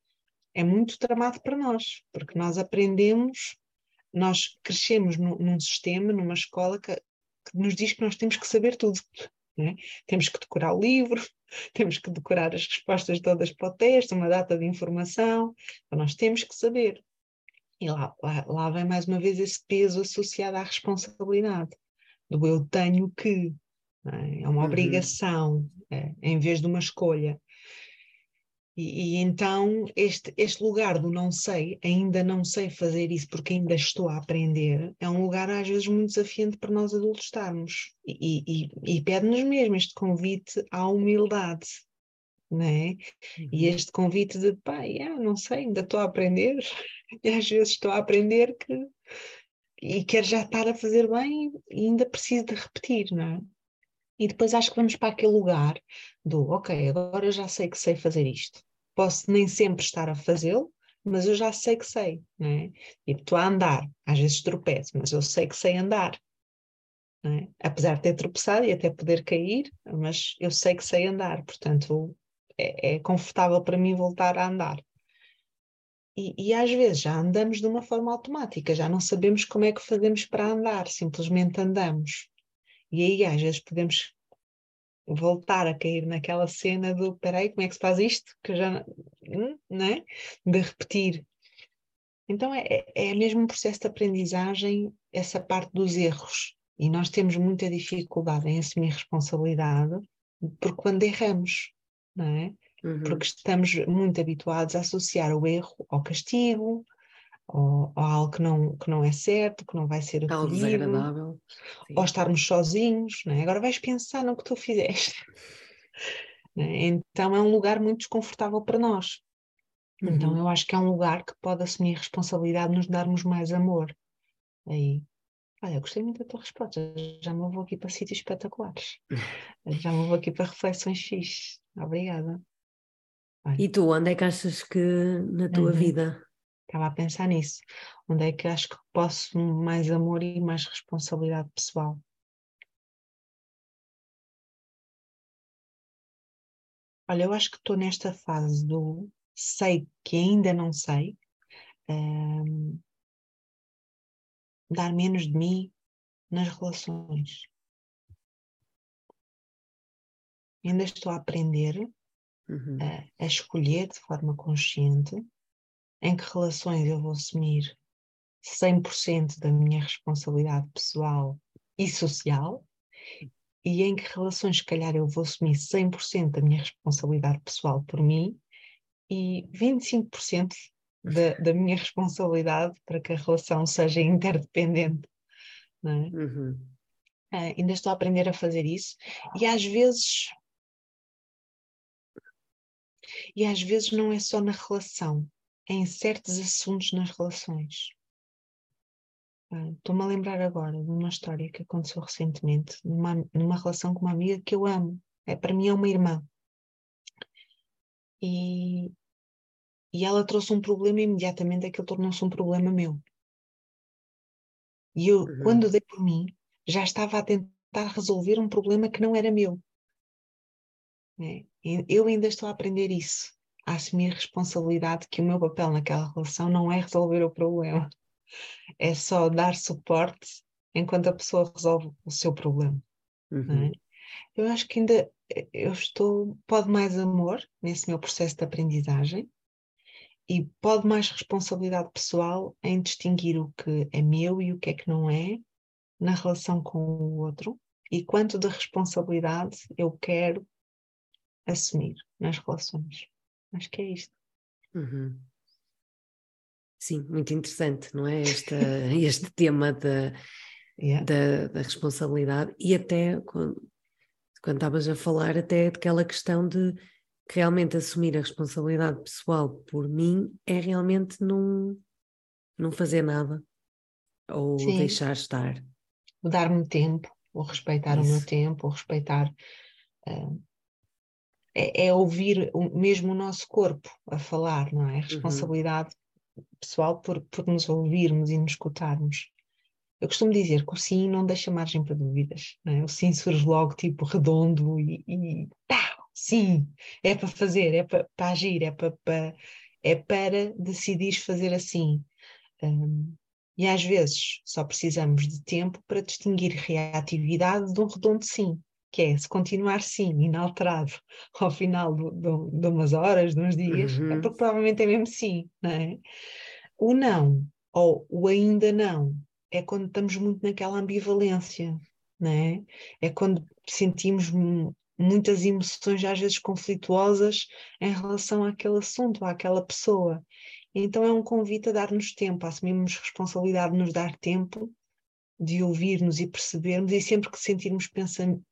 é muito tramado para nós, porque nós aprendemos, nós crescemos num, num sistema, numa escola que, que, nos diz que nós temos que saber tudo. É? Temos que decorar o livro, <laughs> temos que decorar as respostas todas para o teste, uma data de informação, então nós temos que saber. E lá, lá, lá vem mais uma vez esse peso associado à responsabilidade, do eu tenho que, é? é? uma uhum. obrigação, é, em vez de uma escolha. E, e, então este, este lugar do não sei, ainda não sei fazer isso porque ainda estou a aprender, é um lugar às vezes muito desafiante para nós adultos estarmos. E, e, e pede-nos mesmo este convite à humildade, não é? Uhum. E este convite de, pá, yeah, não sei, ainda estou a aprender, <laughs> e às vezes estou a aprender que e quero já estar a fazer bem e ainda preciso de repetir, não é? E depois acho que vamos para aquele lugar do, ok, agora já sei que sei fazer isto posso nem sempre estar a fazê-lo, mas eu já sei que sei, não é? Tipo, estou a andar, às vezes tropeço, mas eu sei que sei andar. É? Apesar de ter tropeçado e até poder cair, mas eu sei que sei andar, portanto é, é confortável para mim voltar a andar. E, e, às vezes já andamos de uma forma automática, já não sabemos como é que fazemos para andar, simplesmente andamos. E aí às vezes podemos voltar a cair naquela cena do peraí, como é que se faz isto? Que eu já hum, não é? De repetir. Então é, é, é mesmo um processo de aprendizagem, essa parte dos erros. E nós temos muita dificuldade em assumir responsabilidade por quando erramos, não é? Uhum. Porque estamos muito habituados a associar o erro ao castigo, ou, ou algo que não, que não é certo, que não vai ser acolhido, algo desagradável, ou estarmos sozinhos, né? agora vais pensar no que tu fizeste. <laughs> né? Então é um lugar muito desconfortável para nós. Então, uhum. Então eu acho que é um lugar que pode assumir a responsabilidade de nos darmos mais amor. Aí, olha, gostei muito da tua resposta, já me vou aqui para sítios espetaculares, <laughs> já me vou aqui para reflexões fixes. Obrigada. Olha. E tu, onde é que achas que na tua uhum. vida Estava a pensar nisso. Onde é que acho que posso mais amor e mais responsabilidade pessoal? Olha, eu acho que estou nesta fase do sei que ainda não sei, um, ehm, dar menos de mim nas relações. Ainda estou a aprender uhum. a, a escolher de forma consciente em que relações eu vou assumir 100% da minha responsabilidade pessoal e social e em que relações, se calhar, eu vou assumir 100% da minha responsabilidade pessoal por mim e 25% da, da minha responsabilidade para que a relação seja interdependente. É? Uhum. Uh, ainda estou a aprender a fazer isso e às vezes e às vezes não é só na relação em certos assuntos nas relações. Estou-me a lembrar agora de uma história que aconteceu recentemente, numa, numa relação com uma amiga que eu amo. É, para mim é uma irmã. E, e ela trouxe um problema e imediatamente aquilo tornou-se um problema meu. E eu, uhum. quando dei por mim, já estava a tentar resolver um problema que não era meu. É, eu ainda estou a aprender isso a assumir responsabilidade que o meu papel naquela relação não é resolver o problema, é só dar suporte enquanto a pessoa resolve o seu problema. É? Uhum. É? Eu acho que ainda eu estou, pode mais amor nesse meu processo de aprendizagem e pode mais responsabilidade pessoal em distinguir o que é meu e o que é que não é na relação com o outro e quanto de responsabilidade eu quero assumir nas relações. Acho que é isto. Uhum. Sim, muito interessante, não é? Este, <laughs> este tema da, yeah. da, da, responsabilidade e até quando, quando estavas a falar até daquela questão de que realmente assumir a responsabilidade pessoal por mim é realmente não, não fazer nada ou Sim. deixar estar. Dar-me tempo, ou respeitar Isso. o meu tempo, ou respeitar uh, é, é ouvir o, mesmo o nosso corpo a falar, não é? Uhum. responsabilidade uhum. pessoal por, por nos ouvirmos e nos escutarmos. Eu costumo dizer que o sim não deixa margem para dúvidas. É? O sim surge logo tipo redondo e, e tá, sim, é para fazer, é para, para agir, é para, para, é para decidir fazer assim. Um, e às vezes só precisamos de tempo para distinguir reatividade de um redondo sim que é se continuar sim, inalterado, <laughs> ao final do, do, de umas horas, de uns dias, é uhum. é porque provavelmente é mesmo sim, não é? O não, ou o ainda não, é quando estamos muito naquela ambivalência, não é? É quando sentimos muitas emoções, às vezes conflituosas, em relação àquele assunto, àquela pessoa. Então é um convite a dar-nos tempo, a assumirmos responsabilidade de nos dar tempo de ouvirmos e percebermos e sempre que sentirmos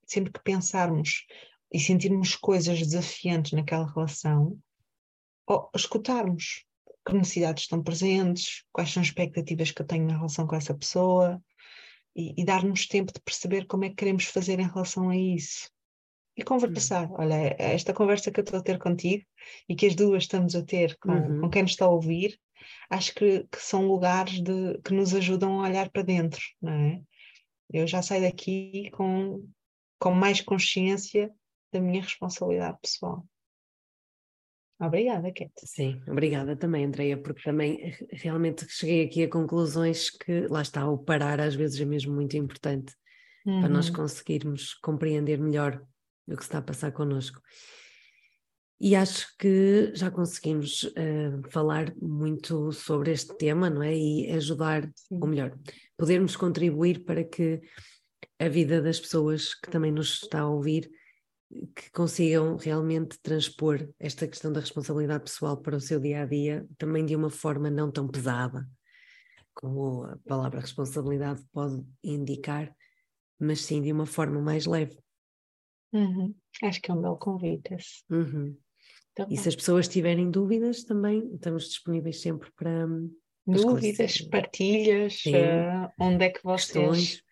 sempre que pensarmos e sentirmos coisas desafiantes naquela relação, ou escutarmos que necessidades estão presentes, quais são as expectativas que eu tenho na relação com essa pessoa e, e dar-nos tempo de perceber como é que queremos fazer em relação a isso. E conversar, uhum. olha, esta conversa que eu estou a ter contigo e que as duas estamos a ter com, uhum. com quem nos está a ouvir, acho que, que são lugares de, que nos ajudam a olhar para dentro, não é? Eu já saio daqui com, com mais consciência da minha responsabilidade pessoal. Obrigada, Kate. Sim, obrigada também, Andreia, porque também realmente cheguei aqui a conclusões que, lá está, o parar às vezes é mesmo muito importante uhum. para nós uhum. conseguirmos compreender melhor o que está a passar connosco. E acho que já conseguimos uh, falar muito sobre este tema, não é? E ajudar, Sim. ou melhor, podermos contribuir para que a vida das pessoas que também nos está a ouvir, que consigam realmente transpor esta questão da responsabilidade pessoal para o seu dia a dia, também de uma forma não tão pesada, como a palavra responsabilidade pode indicar, mas sim de uma forma mais leve. Uhum. Acho que é um belo convite. Uhum. Tá e se as pessoas tiverem dúvidas, também estamos disponíveis sempre para. Dúvidas, partilhas, uh, onde é que vocês. Questões.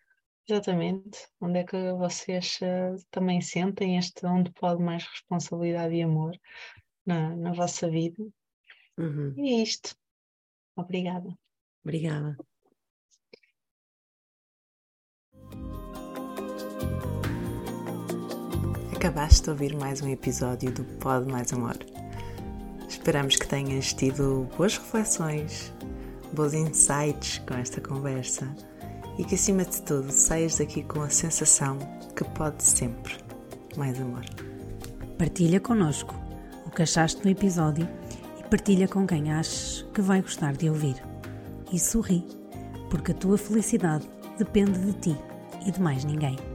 Exatamente, onde é que vocês uh, também sentem este onde pode mais responsabilidade e amor na, na vossa vida. Uhum. E é isto. Obrigada. Obrigada. Acabaste de ouvir mais um episódio do Pod Mais Amor. Esperamos que tenhas tido boas reflexões, bons insights com esta conversa e que, acima de tudo, saias daqui com a sensação que pode sempre mais amor. Partilha connosco o que achaste no episódio e partilha com quem achas que vai gostar de ouvir. E sorri, porque a tua felicidade depende de ti e de mais ninguém.